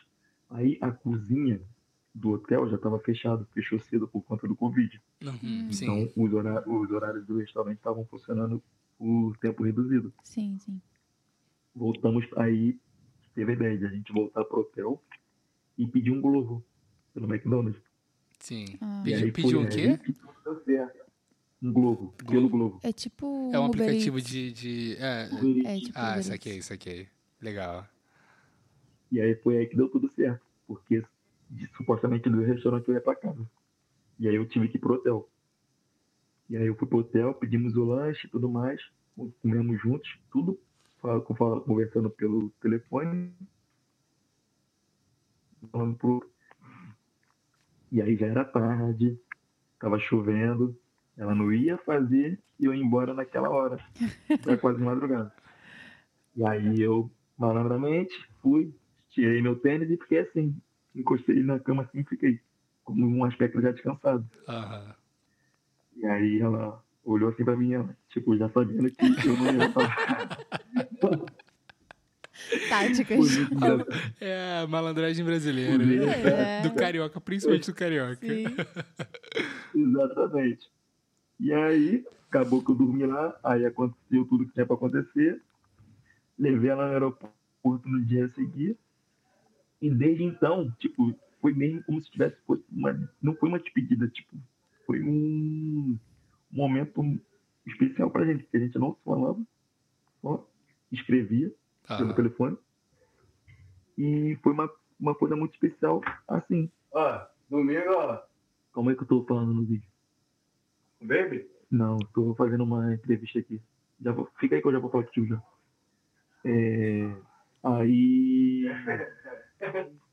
Aí a cozinha do hotel já estava fechada, fechou cedo por conta do Covid. uhum, Então os, horá- os horários do restaurante estavam funcionando por tempo reduzido Sim, sim. Voltamos aí, teve a ideia de a gente voltar pro hotel e pedir um Globo pelo McDonald's. Sim. Ah. Pediu, pediu o quê? Um Globo, pelo Globo. É tipo. É um Uber aplicativo Eats. de. de é, É tipo. ah, isso aqui, isso aqui. Legal. E aí foi aí que deu tudo certo, porque supostamente do restaurante eu ia pra casa. E aí eu tive que ir pro hotel. E aí eu fui pro hotel, pedimos o lanche e tudo mais, comemos juntos, tudo conversando pelo telefone. Falando pro... E aí já era tarde, tava chovendo, ela não ia fazer e eu ia embora naquela hora. Era quase madrugada. E aí eu, malandramente, fui, tirei meu tênis e fiquei assim. Encostei na cama assim e fiquei. Com um aspecto já descansado. Aham. E aí ela olhou assim pra mim, ela, tipo, já sabendo que eu não ia falar. Táticas. É a malandragem brasileira, né? É. Do carioca, principalmente do carioca. Sim. Exatamente. E aí, acabou que eu dormi lá, aí aconteceu tudo que tinha pra acontecer. Levei ela no aeroporto no dia seguinte. E desde então, tipo, foi mesmo como se tivesse fosse uma. Não foi uma despedida, tipo, foi um momento especial pra gente, porque a gente não se falava, só escrevia pelo Aham. telefone. E foi uma, uma coisa muito especial, assim. Ó, domingo, ó. Como é que eu tô falando no vídeo? Baby? Não, tô fazendo uma entrevista aqui. Já vou, fica aí que eu já vou falar contigo já. É, aí.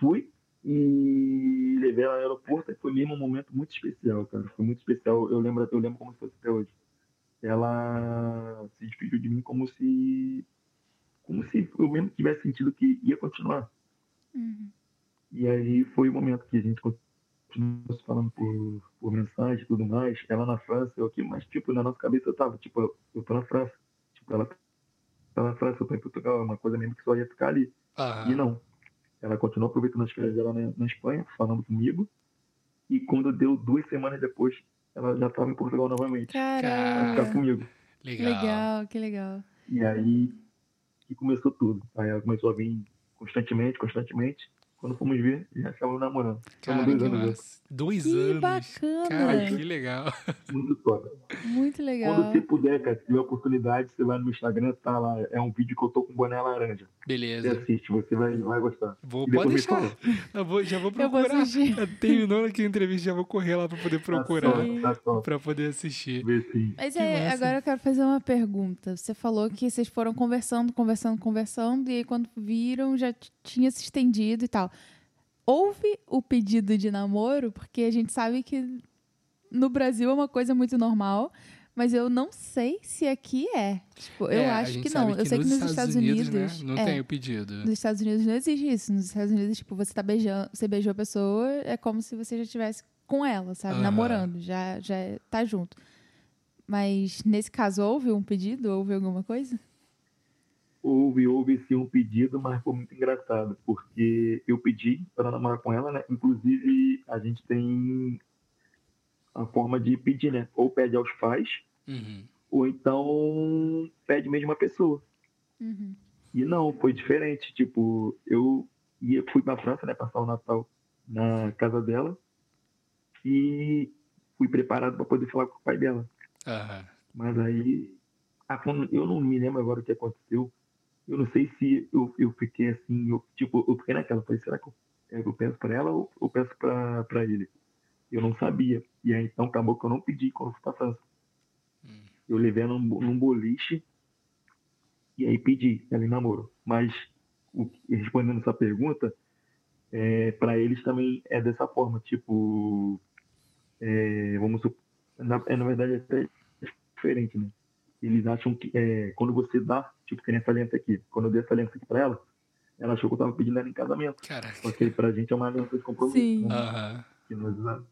Fui e levei ela no aeroporto e foi mesmo um momento muito especial, cara. Foi muito especial. Eu lembro, eu lembro como se fosse até hoje. Ela se despediu de mim como se. Como se eu mesmo tivesse sentido que ia continuar. Uhum. E aí foi o momento que a gente continuou se falando por, por mensagem e tudo mais, ela na França, eu aqui, mas tipo, na nossa cabeça eu tava, tipo, eu, eu tô na França. Tipo, ela tá na França, eu tô em Portugal, é uma coisa mesmo que só ia ficar ali. Aham. E não. Ela continuou aproveitando as férias dela na, na Espanha, falando comigo. E quando deu duas semanas depois, ela já estava em Portugal novamente. Ficar comigo. Que Legal. legal, que legal. E aí que começou tudo. Aí ela começou a vir constantemente, constantemente. Quando fomos ver, já estávamos namorando. Cara, dois que anos massa. Dois Que anos. bacana. Cara, que legal. Muito top. Muito Quando legal. você puder, cara, se tiver oportunidade, você vai no Instagram, tá lá. É um vídeo que eu tô com boné laranja. Você Beleza. assiste, você vai, vai gostar. Vou, pode deixar. Eu vou, já vou Eu vou procurar. assistir. Terminou aqui a entrevista, já vou correr lá pra poder procurar. Tá top, tá top. Pra poder assistir. Vê sim. Mas é, agora eu quero fazer uma pergunta. Você falou que vocês foram conversando, conversando, conversando, e aí quando viram já tinha se estendido e tal. Houve o pedido de namoro, porque a gente sabe que no Brasil é uma coisa muito normal, mas eu não sei se aqui é. Tipo, eu É, a acho que não. eu sei que nos Estados Unidos. né, não é, tem o pedido. Nos Estados Unidos não existe isso. Nos Estados Unidos, tipo, você tá beijando, você beijou a pessoa, é como se você já estivesse com ela, sabe? Aham. Namorando, já, já tá junto. Mas nesse caso, houve um pedido? Houve alguma coisa? Houve, houve sim um pedido, mas foi muito engraçado, porque eu pedi para namorar com ela, né? Inclusive, a gente tem a forma de pedir, né? Ou pede aos pais, Uhum. ou então pede mesmo a pessoa. Uhum. E não, foi diferente. Tipo, eu ia, fui pra França, né? Passar o Natal na casa dela e fui preparado para poder falar com o pai dela. Aham. Mas aí, eu não me lembro agora o que aconteceu. Eu não sei se eu, eu fiquei assim, eu, tipo, eu fiquei naquela, falei, será que eu, eu peço pra ela ou eu peço pra, pra ele? Eu não sabia. E aí então acabou que eu não pedi quando fui pra França. Hum. Eu levei ela num, num boliche e aí pedi ela em namoro. Mas o, respondendo essa pergunta, é, para eles também é dessa forma, tipo, é, vamos supor, na, é, na verdade é até diferente, né? Eles acham que é, quando você dá, tipo, que nem essa aliança aqui, quando eu dei essa aliança aqui pra ela, ela achou que eu tava pedindo ela em casamento. Caraca. Porque pra gente é uma aliança de compromisso. Sim. né? Aham. que nós usamos.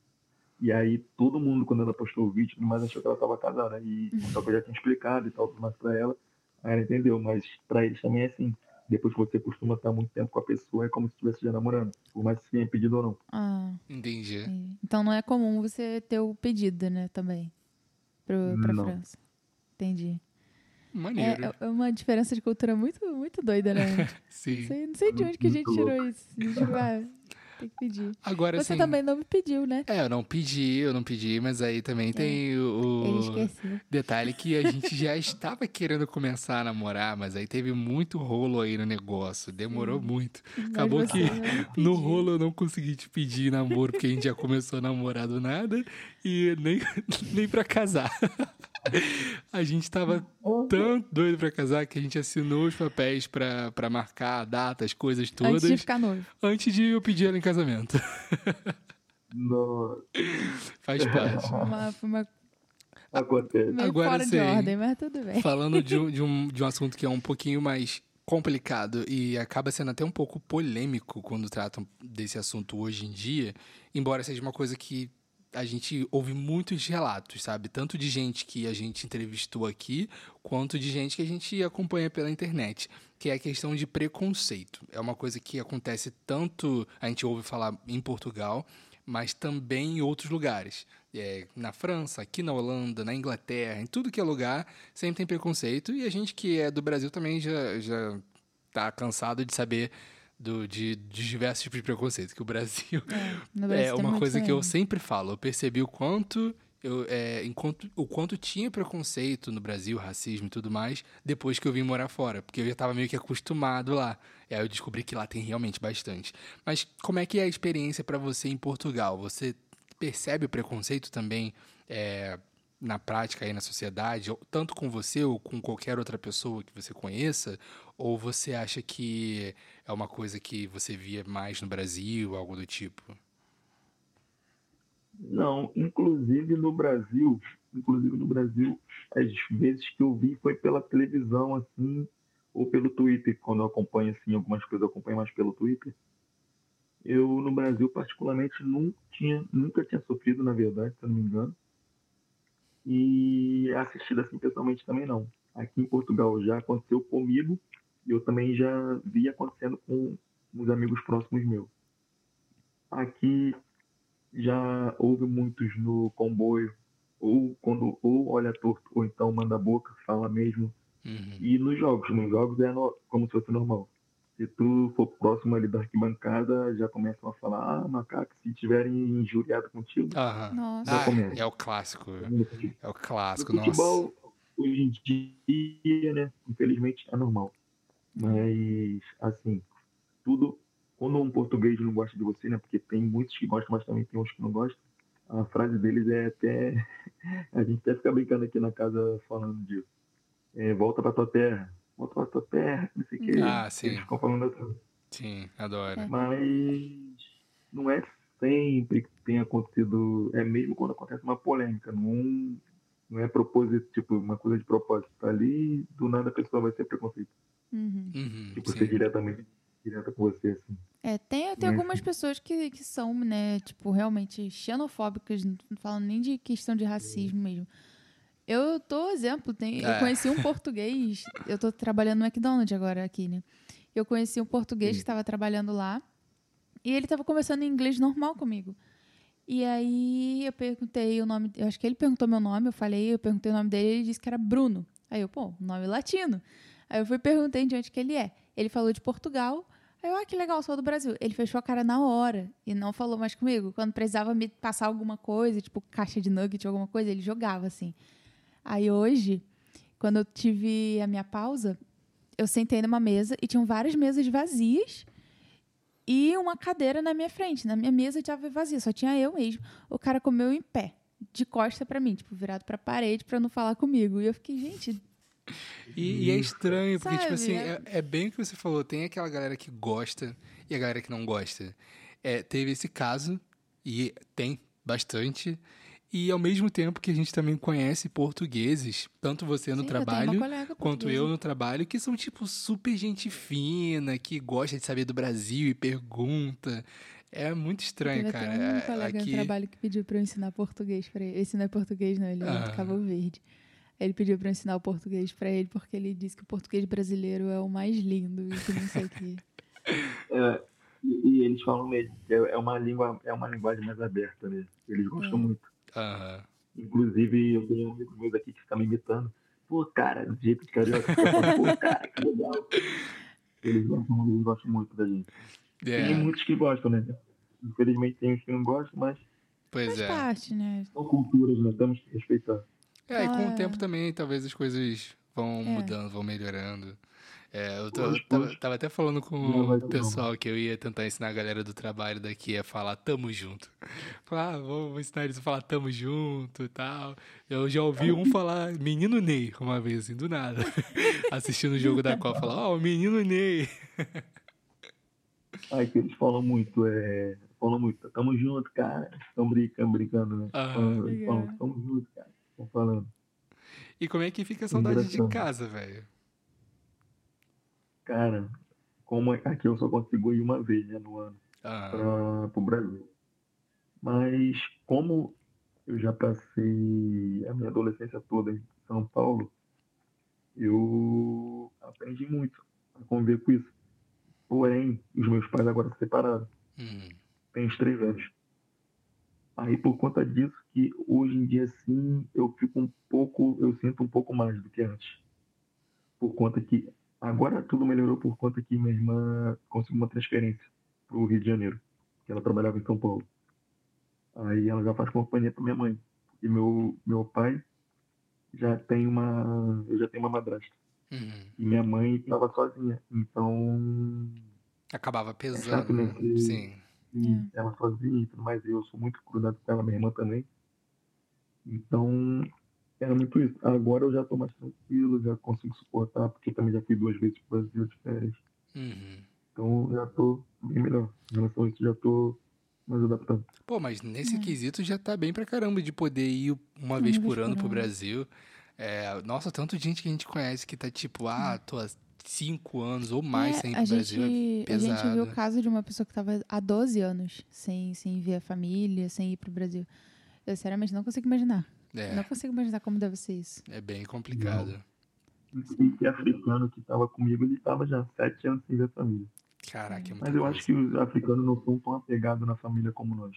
E aí todo mundo, quando ela postou o vídeo, mas achou que ela estava casada. E só que eu já tinha explicado e tal, tudo mais pra ela. Aí ela entendeu, mas pra eles também é assim. Depois que você costuma estar muito tempo com a pessoa, é como se estivesse já namorando. Por mais que tenha pedido ou não. Ah, Entendi. entendi. Então não é comum você ter o pedido, né, também. Pro, pra Não. França. Entendi. Maneiro. É, é uma diferença de cultura muito, muito doida, né? Não Sim. sei, não sei de onde que a gente Muito tirou isso. A gente vai, tem que pedir. Agora Você assim. também não me pediu, né? É, eu não pedi, eu não pedi, mas aí também tem o, o detalhe que a gente já estava querendo começar a namorar, mas aí teve muito rolo aí no negócio, demorou muito. Acabou Mas que não me No rolo eu não consegui te pedir namoro, porque a gente já começou a namorar do nada e nem, nem pra casar. A gente tava tão doido pra casar que a gente assinou os papéis pra, pra marcar a data, as coisas todas, Antes de ficar noivo. antes de eu pedir ela em casamento. Não, Faz parte. Foi uma, uma acontece. meio Agora fora sim. de ordem, mas tudo bem. Falando de um, de, um, de um assunto que é um pouquinho mais complicado e acaba sendo até um pouco polêmico quando tratam desse assunto hoje em dia, embora seja uma coisa que a gente ouve muitos relatos, sabe? Tanto de gente que a gente entrevistou aqui, quanto de gente que a gente acompanha pela internet, que é a questão de preconceito. É uma coisa que acontece tanto, a gente ouve falar em Portugal, mas também em outros lugares. É, na França, aqui na Holanda, na Inglaterra, em tudo que é lugar, sempre tem preconceito. E a gente que é do Brasil também já, já tá cansado de saber do, de, de diversos tipos de preconceito. Que o Brasil No Brasil é uma coisa que eu sempre falo. Eu percebi o quanto, eu, é, enquanto, o quanto tinha preconceito no Brasil, racismo e tudo mais, depois que eu vim morar fora. Porque eu já estava meio que acostumado lá. E aí eu descobri que lá tem realmente bastante. Mas como é que é a experiência para você em Portugal? Você percebe o preconceito também é, na prática aí na sociedade, tanto com você ou com qualquer outra pessoa que você conheça? Ou você acha que é uma coisa que você via mais no Brasil, algo do tipo? Não, inclusive no Brasil, inclusive no Brasil, as vezes que eu vi foi pela televisão, assim, ou pelo Twitter, quando eu acompanho, assim, algumas coisas eu acompanho mais pelo Twitter. Eu, no Brasil, particularmente, não tinha, nunca tinha sofrido, na verdade, se eu não me engano. E assistido assim pessoalmente também não. Aqui em Portugal já aconteceu comigo e eu também já vi acontecendo com uns amigos próximos meus. Aqui já houve muitos no comboio, ou quando ou olha torto, ou então manda boca, fala mesmo. Uhum. E nos jogos, nos jogos é no, como se fosse normal. Se tu for próximo ali da arquibancada, já começam a falar, ah, macaco, se tiverem injuriado contigo. Aham. Nossa. Já Ah, começa. é o clássico. No É o clássico, no nossa. futebol, hoje em dia, né, infelizmente é normal. Mas, assim, tudo, quando um português não gosta de você, né, porque tem muitos que gostam, mas também tem uns que não gostam, a frase deles é até, a gente até fica brincando aqui na casa falando disso. É, volta pra tua terra, pra tua terra, não sei o que. Ah, sim. Eles ficam falando assim. Sim, adoro. Mas não é sempre que tem acontecido, é mesmo quando acontece uma polêmica, não, não é propósito, tipo, uma coisa de propósito. Tá ali, do nada a pessoa vai ser preconceito. Uhum. Uhum, Tipo, sim. ser diretamente direta com você, assim. É, tem, tem Mas- algumas pessoas que, que são, né, tipo, realmente xenofóbicas, não falando nem de questão de racismo mesmo. Eu tô exemplo, tem, eu É. conheci um português, eu tô trabalhando no McDonald's agora aqui, né? Eu conheci um português que estava trabalhando lá e ele tava conversando em inglês normal comigo. E aí eu perguntei o nome, eu acho que ele perguntou meu nome, eu falei, eu perguntei o nome dele, ele disse que era Bruno. Aí eu, pô, nome latino. Aí eu fui perguntei de onde que ele é. Ele falou de Portugal. Aí eu, ah, que legal, sou do Brasil. Ele fechou a cara na hora e não falou mais comigo. Quando precisava me passar alguma coisa, tipo caixa de nugget, alguma coisa, ele jogava assim. Aí hoje, quando eu tive a minha pausa, eu sentei numa mesa e tinham várias mesas vazias e uma cadeira na minha frente. Na minha mesa estava vazia, só tinha eu mesmo. O cara comeu em pé, de costa pra mim, tipo, virado pra parede pra não falar comigo. E eu fiquei, gente, E, e é estranho, porque, tipo Sabe, assim, é- é, é bem o que você falou. Tem aquela galera que gosta e a galera que não gosta. É, teve esse caso, e tem bastante. E ao mesmo tempo que a gente também conhece portugueses, tanto você no sim, eu trabalho, colega quanto eu no trabalho, que são, tipo, super gente fina, que gosta de saber do Brasil e pergunta. É muito estranho, Teve cara. até um É, colega no Aqui... trabalho que pediu pra eu ensinar português pra ele. Esse não é português, não, ele é Ah. de Cabo Verde. Ele pediu pra eu ensinar o português pra ele, porque ele disse que o português brasileiro é o mais lindo e que não sei o quê. É, e, e eles falam mesmo, que é, é uma língua, é uma linguagem mais aberta, né? Eles gostam É. muito. Aham. Inclusive, eu tenho um amigo meu aqui que fica me imitando. Pô, cara, do jeito de carioca, pô, cara, que legal. Eles gostam, eles gostam muito da gente. Tem É, muitos que gostam, né? Infelizmente tem uns que não gostam, mas pois Faz é. parte, né? são culturas, né? Temos que respeitar. É, e com Ah. o tempo também, talvez as coisas vão É. mudando, vão melhorando. É, eu tô- tava, tava até falando com Não o pessoal que eu ia tentar ensinar a galera do trabalho daqui a falar tamo junto. Falar, ah, vou, vou ensinar eles a falar tamo junto e tal. Eu já ouvi um falar menino Ney uma vez, assim, do nada. Assistindo o jogo da Copa, falar, ó, o menino Ney. Aí que eles falam muito, é. Falam muito, tamo junto, cara. Estão brincando, brincando, né? Ah. Falam, eles falam, tamo junto, cara. Estão falando. E como é que fica a saudade de casa, velho? Cara, como aqui eu só consigo ir uma vez, né, no ano. Ah, para o Brasil. Mas como eu já passei a minha adolescência toda em São Paulo, eu aprendi muito a conviver com isso. Porém, os meus pais agora se separaram, hum, tem uns três anos. Aí por conta disso que hoje em dia sim eu fico um pouco, eu sinto um pouco mais do que antes. Por conta que agora tudo melhorou por conta que minha irmã conseguiu uma transferência para o Rio de Janeiro, que ela trabalhava em São Paulo. Aí ela já faz companhia para minha mãe. E meu meu pai já tem uma, eu já tenho uma madrasta. hum. E minha mãe estava sozinha, então Acabava chato, pesando. né? Que- Sim. e ela sozinha e tudo mais. Eu sou muito grudado com ela, minha irmã também. Então, era muito isso. Agora eu já tô mais tranquilo, já consigo suportar, porque também já fui duas vezes pro Brasil de férias. Uhum. Então, já tô bem melhor. Em relação a isso, já tô mais adaptado. Pô, mas nesse É. quesito já tá bem pra caramba de poder ir uma vez por ano pro. Brasil. É, nossa, tanto de gente que a gente conhece que tá tipo, ah, tô há cinco anos ou mais É, sem ir pro Brasil gente, é a gente pesado. viu o caso de uma pessoa que estava há 12 anos sem, sem ver a família, sem ir pro Brasil. Eu, sinceramente, não consigo imaginar. É, Não consigo imaginar como deve ser isso. é bem complicado. Esse africano que estava comigo, ele estava já há sete anos sem ver a família. Caraca, é muita Mas eu coisa. acho que os africanos não são tão apegados na família como nós.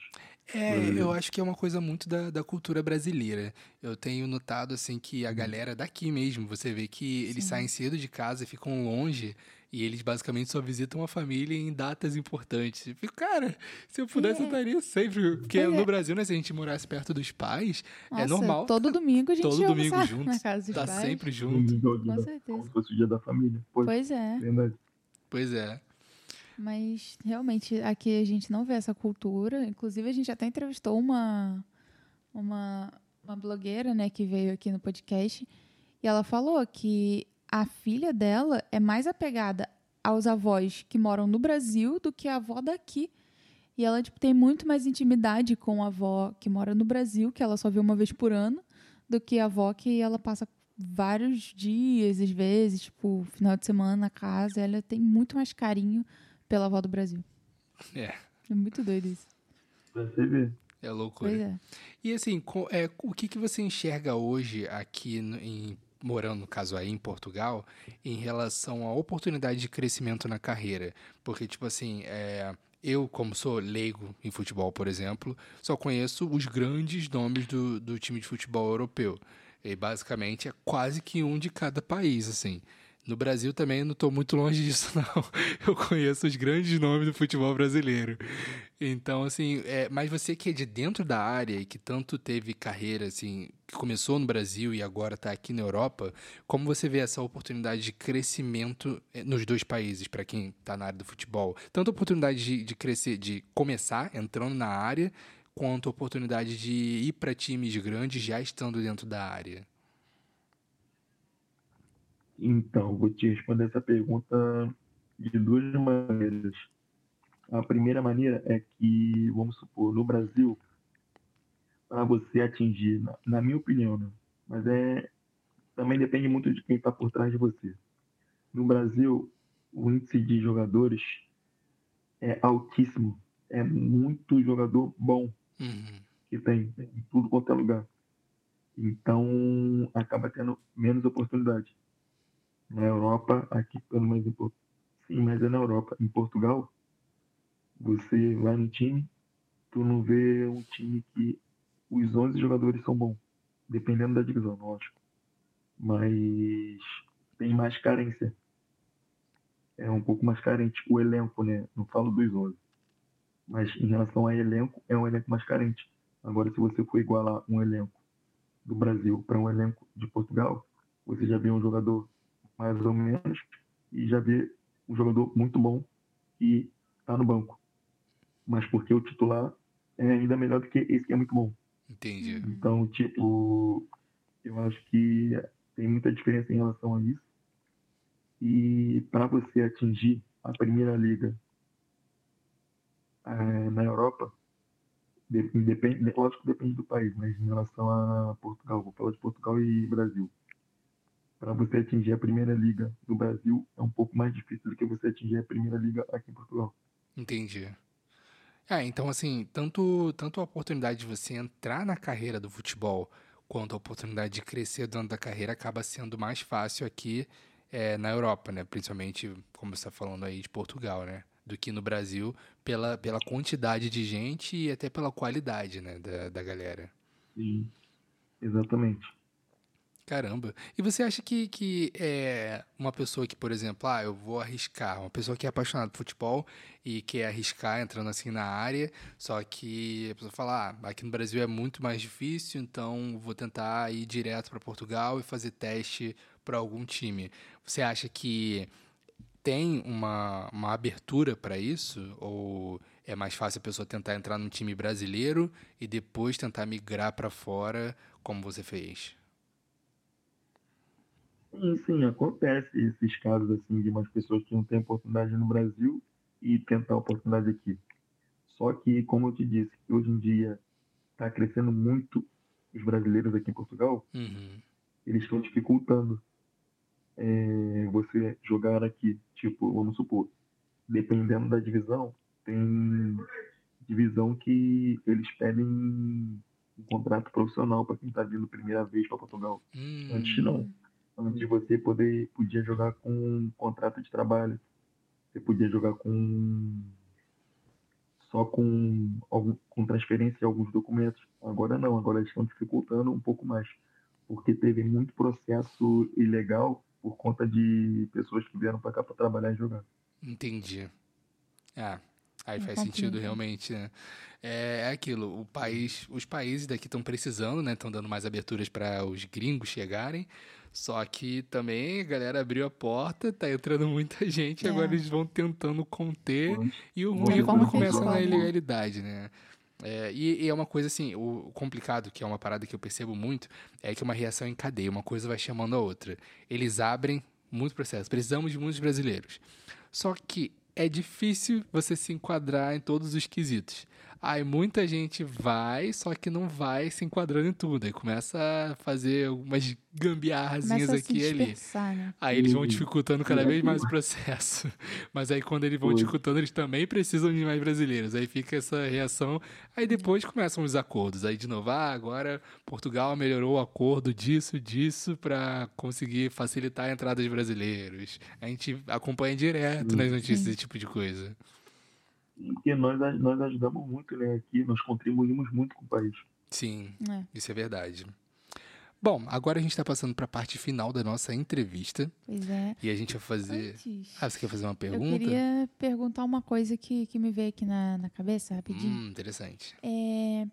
É, Hum. eu acho que é uma coisa muito da, da cultura brasileira. Eu tenho notado, assim, que a galera daqui mesmo, você vê que eles Sim. saem cedo de casa e ficam longe, e eles basicamente só visitam a família em datas importantes. Eu fico, cara, se eu pudesse, eu É. estaria sempre. Porque Pois no é. Brasil, né, se a gente morasse perto dos pais, é Nossa, normal. Todo domingo a gente todo domingo almoçar juntos, na casa dos tá pais. sempre junto. joguinho Com certeza. Como se fosse o dia da família. Pois, Pois é. verdade. Pois é. Mas realmente aqui a gente não vê essa cultura. Inclusive, a gente até entrevistou uma, uma, uma blogueira, né, que veio aqui no podcast. E ela falou que a filha dela é mais apegada aos avós que moram no Brasil do que a avó daqui. E ela tipo, tem muito mais intimidade com a avó que mora no Brasil, que ela só vê uma vez por ano, do que a avó que ela passa vários dias, às vezes, tipo, final de semana na casa. Ela tem muito mais carinho pela avó do Brasil. É, É muito doido isso. Pra você ver. é loucura. Pois é. E assim, é, o que, que você enxerga hoje aqui em morando no caso aí em Portugal em relação à oportunidade de crescimento na carreira? Porque tipo assim, é, eu como sou leigo em futebol, por exemplo, só conheço os grandes nomes do, do time de futebol europeu. E basicamente é quase que um de cada país, assim. No Brasil também não estou muito longe disso, não. Eu conheço os grandes nomes do futebol brasileiro. Então, assim, é, mas você que é de dentro da área e que tanto teve carreira, assim, que começou no Brasil e agora está aqui na Europa, como você vê essa oportunidade de crescimento eh, nos dois países, para quem está na área do futebol? Tanto a oportunidade de, de crescer, de começar entrando na área, quanto a oportunidade de ir para times grandes já estando dentro da área. Então, vou te responder essa pergunta de duas maneiras. A primeira maneira é que, vamos supor, no Brasil, para você atingir, na, na minha opinião, né? mas é também depende muito de quem está por trás de você. No Brasil, o índice de jogadores é altíssimo. É muito jogador bom Uhum. que tem em tudo quanto é lugar. Então, acaba tendo menos oportunidade. Na Europa, aqui pelo menos em Portugal, sim, mas é na Europa. Em Portugal, você vai no time, tu não vê um time que os 11 jogadores são bons, dependendo da divisão, lógico. Mas tem mais carência. É um pouco mais carente o elenco, né? Não falo dos 11. Mas em relação a elenco, é um elenco mais carente. Agora, se você for igualar um elenco do Brasil para um elenco de Portugal, você já vê um jogador mais ou menos e já vê um jogador muito bom que está no banco. Mas porque o titular é ainda melhor do que esse que é muito bom. Entendi. Uhum. Então, tipo, eu acho que tem muita diferença em relação a isso. E para você atingir a primeira liga eh, na Europa, de- depende, lógico que depende do país, mas em relação a Portugal, vou falar de Portugal e Brasil. Para você atingir a primeira liga do Brasil é um pouco mais difícil do que você atingir a primeira liga aqui em Portugal. Entendi. Ah, então assim, tanto, tanto a oportunidade de você entrar na carreira do futebol, quanto a oportunidade de crescer dentro da carreira acaba sendo mais fácil aqui eh, na Europa, né? Principalmente, como você está falando aí, de Portugal, né? Do que no Brasil, pela, pela quantidade de gente e até pela qualidade, né? Da, da galera. Sim, exatamente. Caramba. E você acha que, que é uma pessoa que, por exemplo, ah, eu vou arriscar, uma pessoa que é apaixonada por futebol e quer arriscar entrando assim na área, só que a pessoa fala, ah, aqui no Brasil é muito mais difícil, então vou tentar ir direto para Portugal e fazer teste para algum time. Você acha que tem uma, uma abertura para isso? Ou é mais fácil a pessoa tentar entrar num time brasileiro e depois tentar migrar para fora, como você fez? Sim, sim, acontece esses casos assim de umas pessoas que não têm oportunidade no Brasil e tentar a oportunidade aqui. Só que, como eu te disse, hoje em dia está crescendo muito os brasileiros aqui em Portugal, Uhum. eles estão dificultando. é, você jogar aqui. Tipo, vamos supor, dependendo da divisão, tem divisão que eles pedem um contrato profissional para quem está vindo primeira vez para Portugal. Hum, Antes não. Antes você poder, podia jogar com um contrato de trabalho. Você podia jogar com só com, algum- com transferência de alguns documentos. Agora não, agora eles estão dificultando um pouco mais. Porque teve muito processo ilegal por conta de pessoas que vieram para cá para trabalhar e jogar. Entendi. Ah, aí faz sentido realmente, né? É, é aquilo, o país, os países daqui estão precisando, né? Estão dando mais aberturas para os gringos chegarem. Só que também a galera abriu a porta, tá entrando muita gente, É. agora eles vão tentando conter. E o ruim é quando começa na ilegalidade, né? É, e, e é uma coisa assim, o complicado, que é uma parada que eu percebo muito, é que é uma reação em cadeia, uma coisa vai chamando a outra. Eles abrem muito processo, precisamos de muitos brasileiros. Só que é difícil você se enquadrar em todos os quesitos. Aí muita gente vai, só que não vai se enquadrando em tudo. Aí começa a fazer algumas gambiarrazinhas Começa aqui e ali. né? Aí eles vão dificultando cada vez mais o processo. Mas aí quando eles vão Foi. dificultando, eles também precisam de mais brasileiros. Aí fica essa reação. Aí depois começam os acordos. Aí de novo, ah, agora Portugal melhorou o acordo disso, disso, para conseguir facilitar a entrada de brasileiros. A gente acompanha direto Sim. nas notícias Sim. esse tipo de coisa. E nós, nós ajudamos muito, né? Aqui, nós contribuímos muito com o país. Sim, É, isso é verdade. Bom, agora a gente está passando para a parte final da nossa entrevista. pois é. E a gente vai fazer. Antes, Ah, você quer fazer uma eu pergunta? queria perguntar uma coisa que, que me veio aqui na, na cabeça, rapidinho. Hum, interessante. É,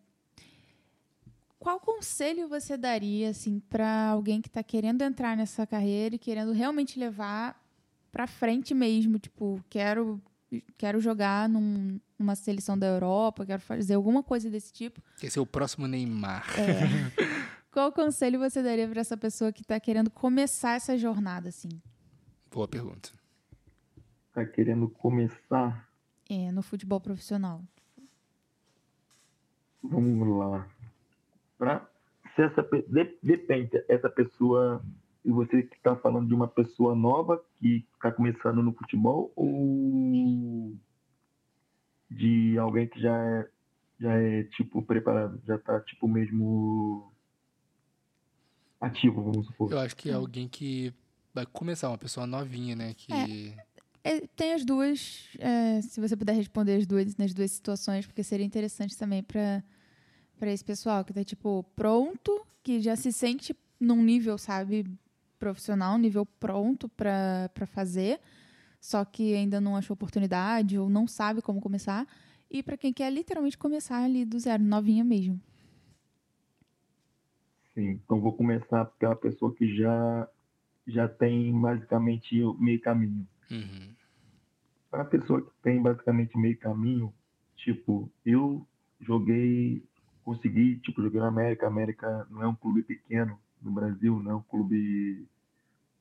Qual conselho você daria assim para alguém que está querendo entrar nessa carreira e querendo realmente levar para frente mesmo, tipo, quero quero jogar num- numa seleção da Europa, quero fazer alguma coisa desse tipo. Esse é o próximo Neymar. É, qual conselho você daria para essa pessoa que está querendo começar essa jornada assim, Boa pergunta. Tá querendo começar? é, no futebol profissional? Vamos lá. Pra, se essa, de- depende, essa pessoa. E você que está falando de uma pessoa nova que está começando no futebol ou de alguém que já é, já é tipo preparado, já está tipo mesmo ativo, vamos supor. Eu acho que é alguém que vai começar, uma pessoa novinha, né? Que. É, tem as duas, é, se você puder responder as duas nas duas situações, porque seria interessante também para para esse pessoal que tá tipo pronto, que já se sente num nível, sabe, profissional, um nível pronto para para fazer, só que ainda não achou oportunidade ou não sabe como começar, e para quem quer literalmente começar ali do zero, novinha mesmo. Sim, então vou começar pela pessoa que já, já tem basicamente meio caminho. Uhum. Para a pessoa que tem basicamente meio caminho, tipo, eu joguei, consegui, tipo, joguei na América. A América não é um clube pequeno no Brasil, não é um clube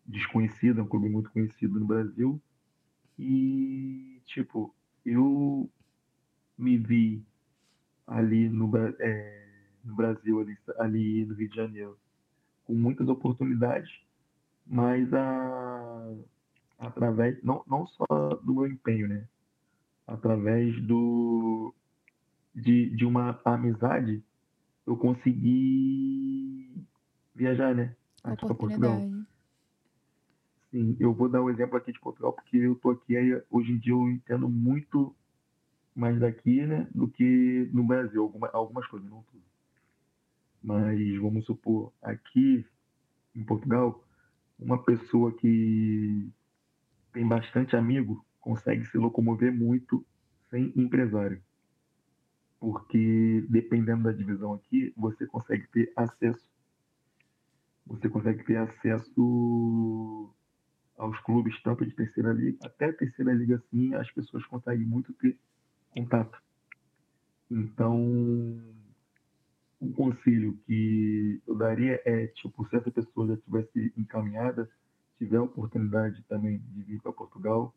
desconhecido, é um clube muito conhecido no Brasil. E, tipo, eu me vi ali no, é, no Brasil, ali, ali no Rio de Janeiro, com muitas oportunidades, mas a, através, não, não só do meu empenho, né? Através do, de, de uma amizade, eu consegui viajar, né? Aqui para Portugal. Sim, eu vou dar um exemplo aqui de Portugal, porque eu tô aqui, aí, hoje em dia eu entendo muito mais daqui, né, do que no Brasil, alguma, algumas coisas, não tudo. Mas vamos supor, aqui em Portugal, uma pessoa que tem bastante amigo consegue se locomover muito sem empresário. Porque dependendo da divisão aqui, você consegue ter acesso. Você consegue ter acesso aos clubes, tanto de terceira liga, até terceira liga assim, as pessoas conseguem muito ter contato. Então, um conselho que eu daria é, tipo, se essa pessoa já tivesse encaminhada, tiver a oportunidade também de vir para Portugal,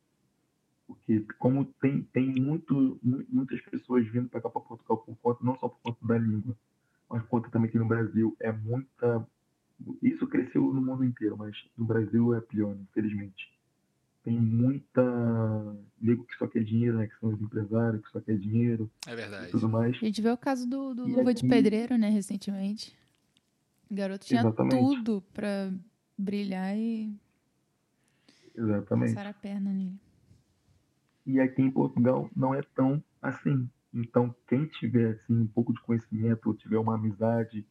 porque como tem, tem muito, mu- muitas pessoas vindo para cá para Portugal por conta, não só por conta da língua, mas por conta também que no Brasil é muita, isso cresceu no mundo inteiro, mas no Brasil é pior, infelizmente. Tem muita nego que só quer dinheiro, né? Que são os empresários, que só quer dinheiro É e verdade. tudo mais. A gente vê o caso do, do Luva de aqui- Pedreiro, né, recentemente. O garoto tinha Exatamente. tudo pra brilhar e Exatamente. passar a perna nele. E aqui em Portugal não é tão assim. Então, quem tiver assim, um pouco de conhecimento, ou tiver uma amizade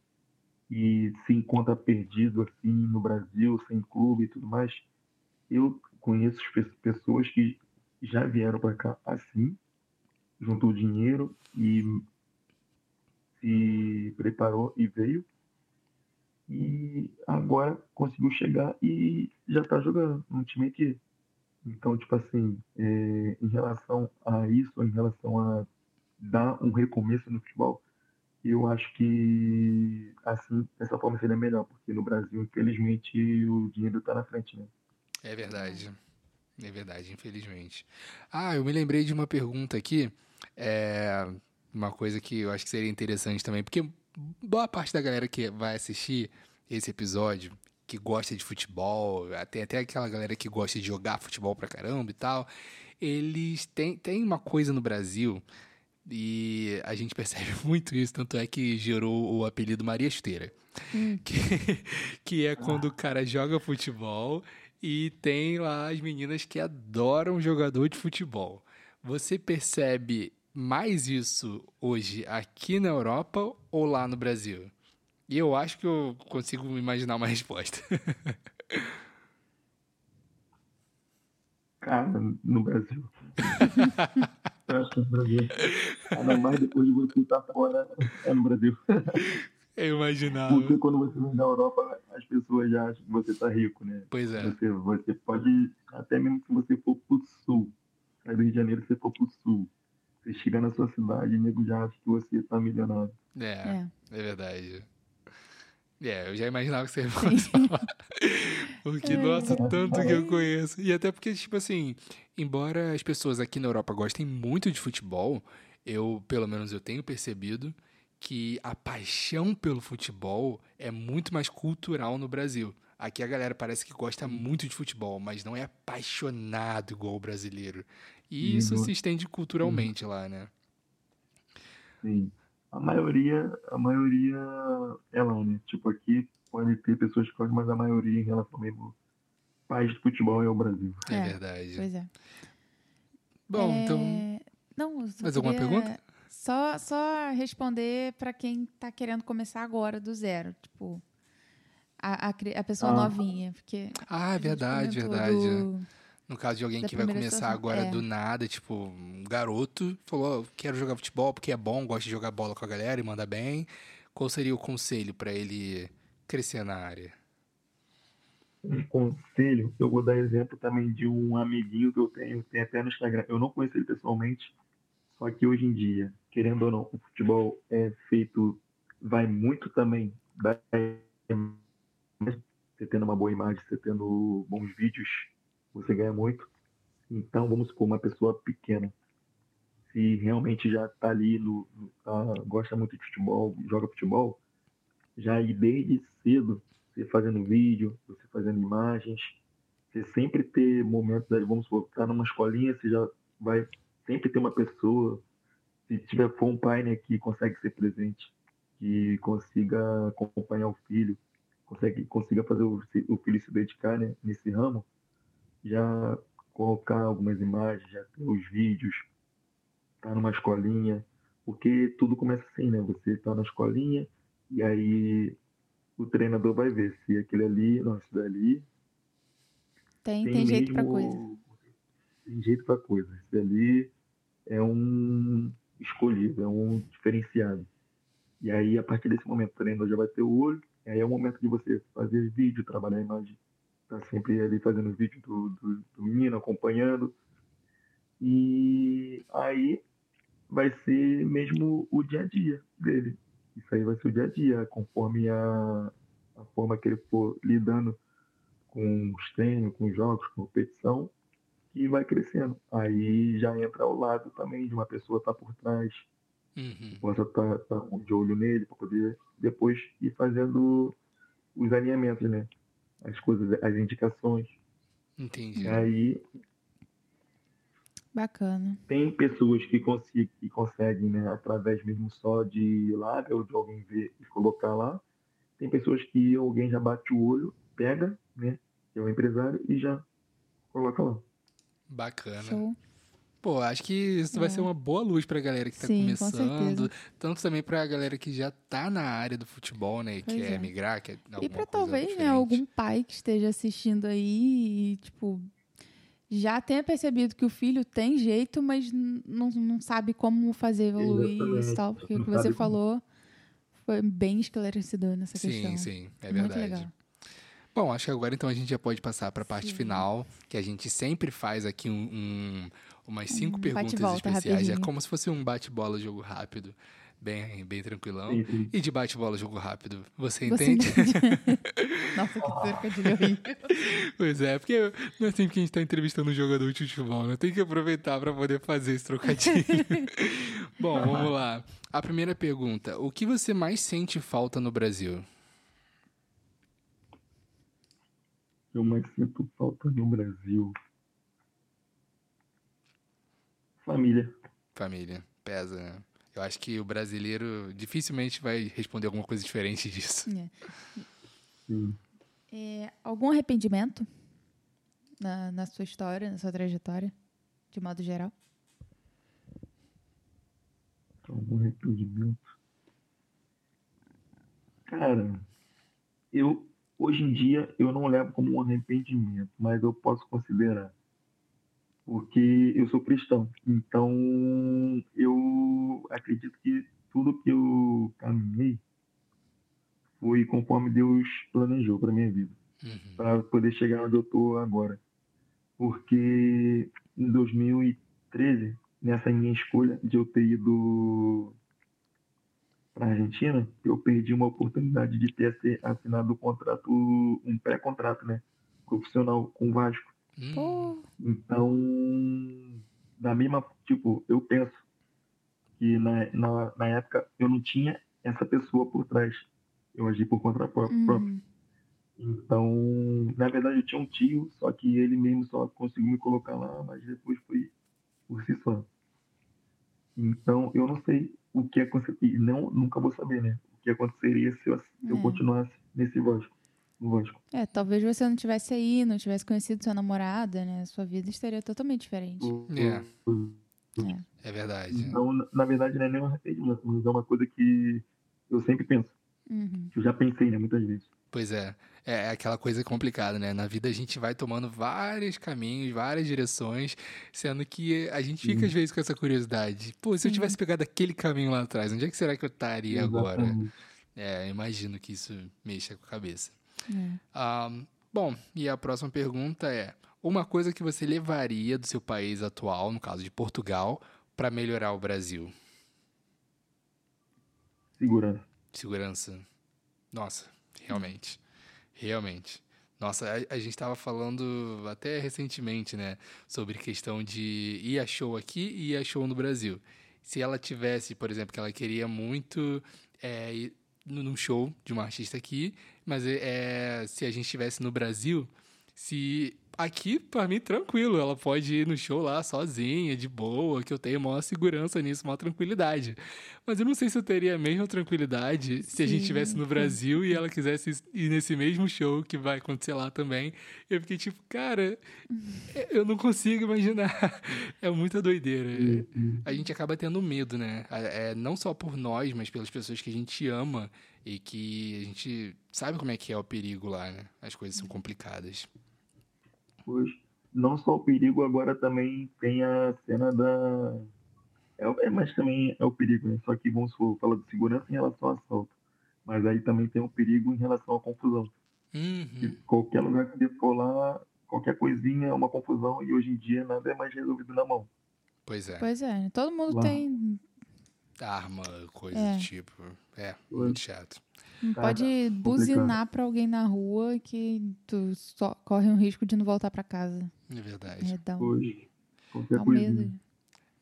e se encontra perdido assim no Brasil, sem clube e tudo mais, eu conheço pe- pessoas que já vieram para cá assim, juntou dinheiro e se preparou e veio. E agora conseguiu chegar e já está jogando num time aqui. Então, tipo assim, é, em relação a isso, em relação a dar um recomeço no futebol, eu acho que assim, dessa forma seria melhor, porque no Brasil, infelizmente, o dinheiro está na frente, né? É verdade. É verdade, infelizmente. Ah, eu me lembrei de uma pergunta aqui. É uma coisa que eu acho que seria interessante também, porque boa parte da galera que vai assistir esse episódio, que gosta de futebol, tem até aquela galera que gosta de jogar futebol pra caramba e tal, eles têm, têm uma coisa no Brasil e a gente percebe muito isso, tanto é que gerou o apelido Maria Esteira. Hum. Que, que é quando o cara joga futebol e tem lá as meninas que adoram jogador de futebol. Você percebe mais isso hoje aqui na Europa ou lá no Brasil? E eu acho que eu consigo imaginar uma resposta. Cara, no Brasil. No Brasil. Ainda mais depois de você estar fora, é no Brasil. Eu imaginava. Porque quando você vem da Europa, as pessoas já acham que você tá rico, né? Pois é. Você, você pode, até mesmo se você for pro sul, sai do Rio de Janeiro, você for pro sul, você chega na sua cidade, o nego já acha que você tá milionário. É, É. é verdade. É, eu já imaginava que você fosse falar. Porque, nossa, tanto que eu conheço. E até porque, tipo assim, embora as pessoas aqui na Europa gostem muito de futebol, eu, pelo menos, eu tenho percebido que a paixão pelo futebol é muito mais cultural no Brasil. Aqui a galera parece que gosta muito de futebol, mas não é apaixonado igual o brasileiro. E isso se estende culturalmente lá, né? Sim. A maioria, a maioria é né? Tipo, aqui pode ter pessoas que gostam, mas a maioria em relação mesmo país de futebol é o Brasil. É, É, verdade. Pois é. Bom, É, então. Não, Mais alguma pergunta? Só, só responder pra quem tá querendo começar agora, do zero. Tipo, a, a, a pessoa Ah. novinha. Porque Ah, é verdade, verdade. do- No caso de alguém da que vai começar situação. agora É. do nada, tipo, um garoto falou, "Eu quero jogar futebol porque é bom, gosto de jogar bola com a galera e manda bem. Qual seria o conselho pra ele crescer na área? Um conselho, eu vou dar exemplo também de um amiguinho que eu tenho, tem até no Instagram. Eu não conheço ele pessoalmente, só que hoje em dia, querendo ou não, o futebol é feito, vai muito também da você tendo uma boa imagem, você tendo bons vídeos, você ganha muito. Então, vamos supor, uma pessoa pequena, se realmente já está ali, no, tá- gosta muito de futebol, joga futebol, já ir desde cedo, você fazendo vídeo, você fazendo imagens, você sempre ter momentos, vamos supor, tá numa escolinha, você já vai sempre ter uma pessoa, se tiver for um pai, né, que consegue ser presente, que consiga acompanhar o filho, consegue, consiga fazer o, o filho se dedicar, né, nesse ramo, já colocar algumas imagens, já ter os vídeos, tá numa escolinha, porque tudo começa assim, né, você tá na escolinha, e aí o treinador vai ver se aquele ali, não, esse dali Tem, tem, tem jeito mesmo- coisa. Tem jeito pra coisa. Esse ali é um escolhido, é um diferenciado. E aí, a partir desse momento, o treinador já vai ter o olho, e aí é o momento de você fazer vídeo, trabalhar a imagem. Tá sempre ali fazendo vídeo do, do, do menino, acompanhando. E aí vai ser mesmo o dia a dia dele. Isso aí vai ser o dia a dia, conforme a, a forma que ele for lidando com os treinos, com os jogos, com a competição, e vai crescendo. Aí já entra ao lado também de uma pessoa estar por trás, Uhum. possa estar de olho nele para poder depois ir fazendo os alinhamentos, né? As coisas, as indicações. Entendi. E aí Bacana. tem pessoas que, consi- que conseguem, né, através mesmo só de ir lá, ou de alguém ver e colocar lá. Tem pessoas que alguém já bate o olho, pega, né, que é o empresário, e já coloca lá. Bacana. Show. Pô, acho que isso vai É. ser uma boa luz pra galera que tá Sim, com começando. certeza. Tanto também pra galera que já tá na área do futebol, né? E Pois quer é. migrar, quer E alguma pra coisa talvez, né, algum pai que esteja assistindo aí e, tipo, já tenha percebido que o filho tem jeito, mas não, não sabe como fazer evoluir isso e tal, porque o que você como. falou foi bem esclarecedor nessa Sim, questão. sim, é Muito verdade. legal. Bom, acho que agora então a gente já pode passar pra parte Sim. final, que a gente sempre faz aqui um, um- umas cinco Um perguntas especiais. É rapidinho. como se fosse um bate-bola jogo rápido, bem, bem tranquilão. Sim, sim. E de bate-bola jogo rápido, você Você entende? entende? Nossa, que trocadilho horrível. Pois é, porque não é sempre que a gente tá entrevistando um jogador de futebol, né? Tem que aproveitar pra poder fazer esse trocadilho. Bom, vamos lá. A primeira pergunta: o que você mais sente falta no Brasil? Eu mais sinto falta no Brasil. Família. Família, pesa, né? Eu acho que o brasileiro dificilmente vai responder alguma coisa diferente disso. É. Sim. É, algum arrependimento na, na sua história, na sua trajetória, de modo geral? Algum arrependimento? Cara, eu hoje em dia eu não levo como um arrependimento, mas eu posso considerar. Porque eu sou cristão. Então eu acredito que tudo que eu caminhei foi conforme Deus planejou para minha vida Uhum. para poder chegar onde eu tô agora. Porque em 2013, nessa minha escolha de eu ter ido para Argentina, eu perdi uma oportunidade de ter assi- assinado um contrato, um pré-contrato, né, profissional com o Vasco. Hum, Então, da mesma, tipo, eu penso que na, na, na época eu não tinha essa pessoa por trás. Eu agi por conta pró- própria. uhum. Então, na verdade, eu tinha um tio, só que ele mesmo só conseguiu me colocar lá, mas depois foi por si só. Então, eu não sei o que aconteceria, não, nunca vou saber, né? O que aconteceria se eu, se eu É. continuasse nesse Vasco, É, talvez você não tivesse aí, não tivesse conhecido sua namorada, né? Sua vida estaria totalmente diferente. É. É verdade. Então, na- na verdade, não é nem um arrependimento, mas é uma coisa que eu sempre penso, Uhum. que eu já pensei, né, muitas vezes. Pois é. É aquela coisa complicada, né? Na vida a gente vai tomando vários caminhos, várias direções, sendo que a gente fica Sim. às vezes com essa curiosidade. Pô, se eu tivesse pegado aquele caminho lá atrás, onde é que será que eu estaria agora? Exatamente. É, imagino que isso mexa com a cabeça. É. Ah, bom, e a próxima pergunta é: uma coisa que você levaria do seu país atual, no caso de Portugal, para melhorar o Brasil? Segurança. Segurança. Nossa, realmente. Realmente. Nossa, a, a gente estava falando até recentemente, né? Sobre questão de ir a show aqui e ir a show no Brasil. Se ela tivesse, por exemplo, que ela queria muito é, num show de uma artista aqui, mas é, se a gente estivesse no Brasil, se aqui, pra mim, tranquilo, ela pode ir no show lá sozinha, de boa, que eu tenho maior segurança nisso, maior tranquilidade. Mas eu não sei se eu teria a mesma tranquilidade se a gente Sim, estivesse no sim. Brasil e ela quisesse ir nesse mesmo show que vai acontecer lá também. Eu fiquei tipo, cara, eu não consigo imaginar. É muita doideira. A gente acaba tendo medo, né? É, não só por nós, mas pelas pessoas que a gente ama e que a gente sabe como é que é o perigo lá, né? As coisas são complicadas. Pois, não só o perigo, agora também tem a cena da. É, o- é, mas também é o perigo, né? Só que vamos supor, fala de segurança em relação ao assalto. Mas aí também tem o perigo em relação à confusão. Uhum. Que qualquer lugar que você for lá, qualquer coisinha é uma confusão e hoje em dia nada é mais resolvido na mão. Pois é. Pois é, todo mundo Lá. tem. Arma, coisa É. do tipo. É, muito chato. Não Cara, pode buzinar pra alguém na rua que tu só corre um risco de não voltar pra casa. É verdade. É, dá um, Hoje, qualquer dá um medo.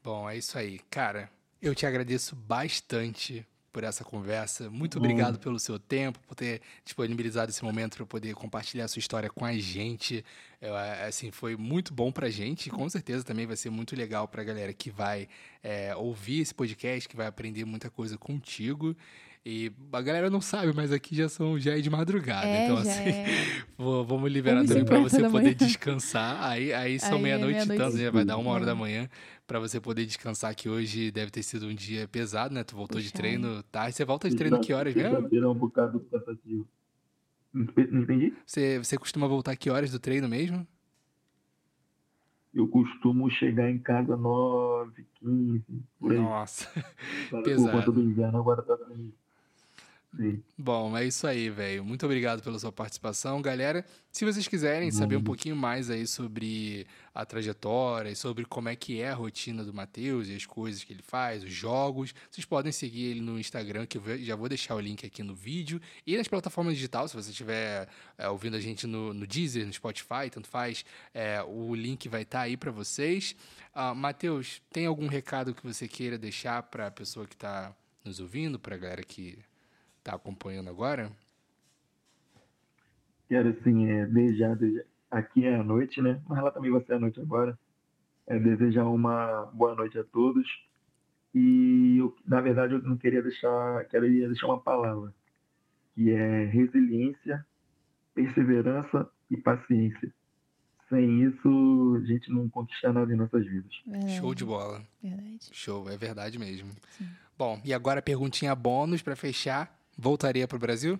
Bom, é isso aí. Cara, eu te agradeço bastante por essa conversa. Muito Bom. obrigado pelo seu tempo, por ter disponibilizado esse momento para poder compartilhar a sua história com a gente. Eu, é, assim, foi muito bom pra gente e com certeza também vai ser muito legal pra galera que vai é, ouvir esse podcast, que vai aprender muita coisa contigo. E a galera não sabe, mas aqui já são já é de madrugada. É, então, assim, é. vamos liberar 1h50 também pra você poder manhã. descansar. Aí, aí são é meia-noite e meia-noite tanto, e já vai dar uma hora da manhã pra você poder descansar, que hoje deve ter sido um dia pesado, né? Tu voltou de Puxado. treino tarde. Você volta de treino que horas mesmo? Sexta-feira é um bocado cansativo. Não entendi? Você, você costuma voltar que horas do treino mesmo? Eu costumo chegar em casa 9, 15, por aí. Nossa. Por pesado. conta do inverno, agora tá frio. Sim. Bom, é isso aí, velho. Muito obrigado pela sua participação, galera. Se vocês quiserem saber um Uhum. pouquinho mais aí sobre a trajetória e sobre como é que é a rotina do Matheus e as coisas que ele faz, os jogos, vocês podem seguir ele no Instagram, que eu já vou deixar o link aqui no vídeo, e nas plataformas digitais, se você estiver é, ouvindo a gente no, no Deezer, no Spotify, tanto faz, é, o link vai estar aí para vocês. Ah, Matheus, tem algum recado que você queira deixar para a pessoa que está nos ouvindo, para a galera que está acompanhando agora? Quero, assim, é, desejar, desejar- Aqui é a noite, né? Mas lá também vai ser a noite agora. É, desejar uma boa noite a todos. E, eu, na verdade, eu não queria deixar... Queria deixar uma palavra. Que é resiliência, perseverança e paciência. Sem isso, a gente não conquista nada em nossas vidas. Verdade, Show de bola. Verdade. Show, é verdade mesmo. Sim. Bom, e agora a perguntinha bônus para fechar. Voltaria pro Brasil?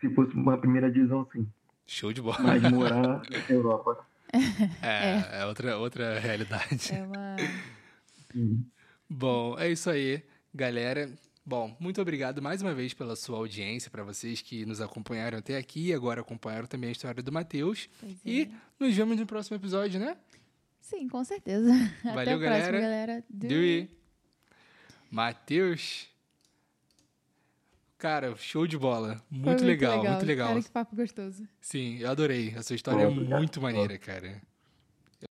Se fosse uma primeira divisão, sim. Show de bola. Mas morar na Europa, É, é outra, outra realidade. É uma. sim. Bom, é isso aí, galera. Bom, muito obrigado mais uma vez pela sua audiência, para vocês que nos acompanharam até aqui e agora acompanharam também a história do Matheus. Pois E é. nos vemos no próximo episódio, né? Sim, com certeza. Até Valeu, a próxima, galera. galera. Dewey. Matheus. Cara, show de bola. Foi Muito, legal, muito legal. Cara, que papo gostoso. Sim, eu adorei. Essa história é Obrigado. muito maneira, cara.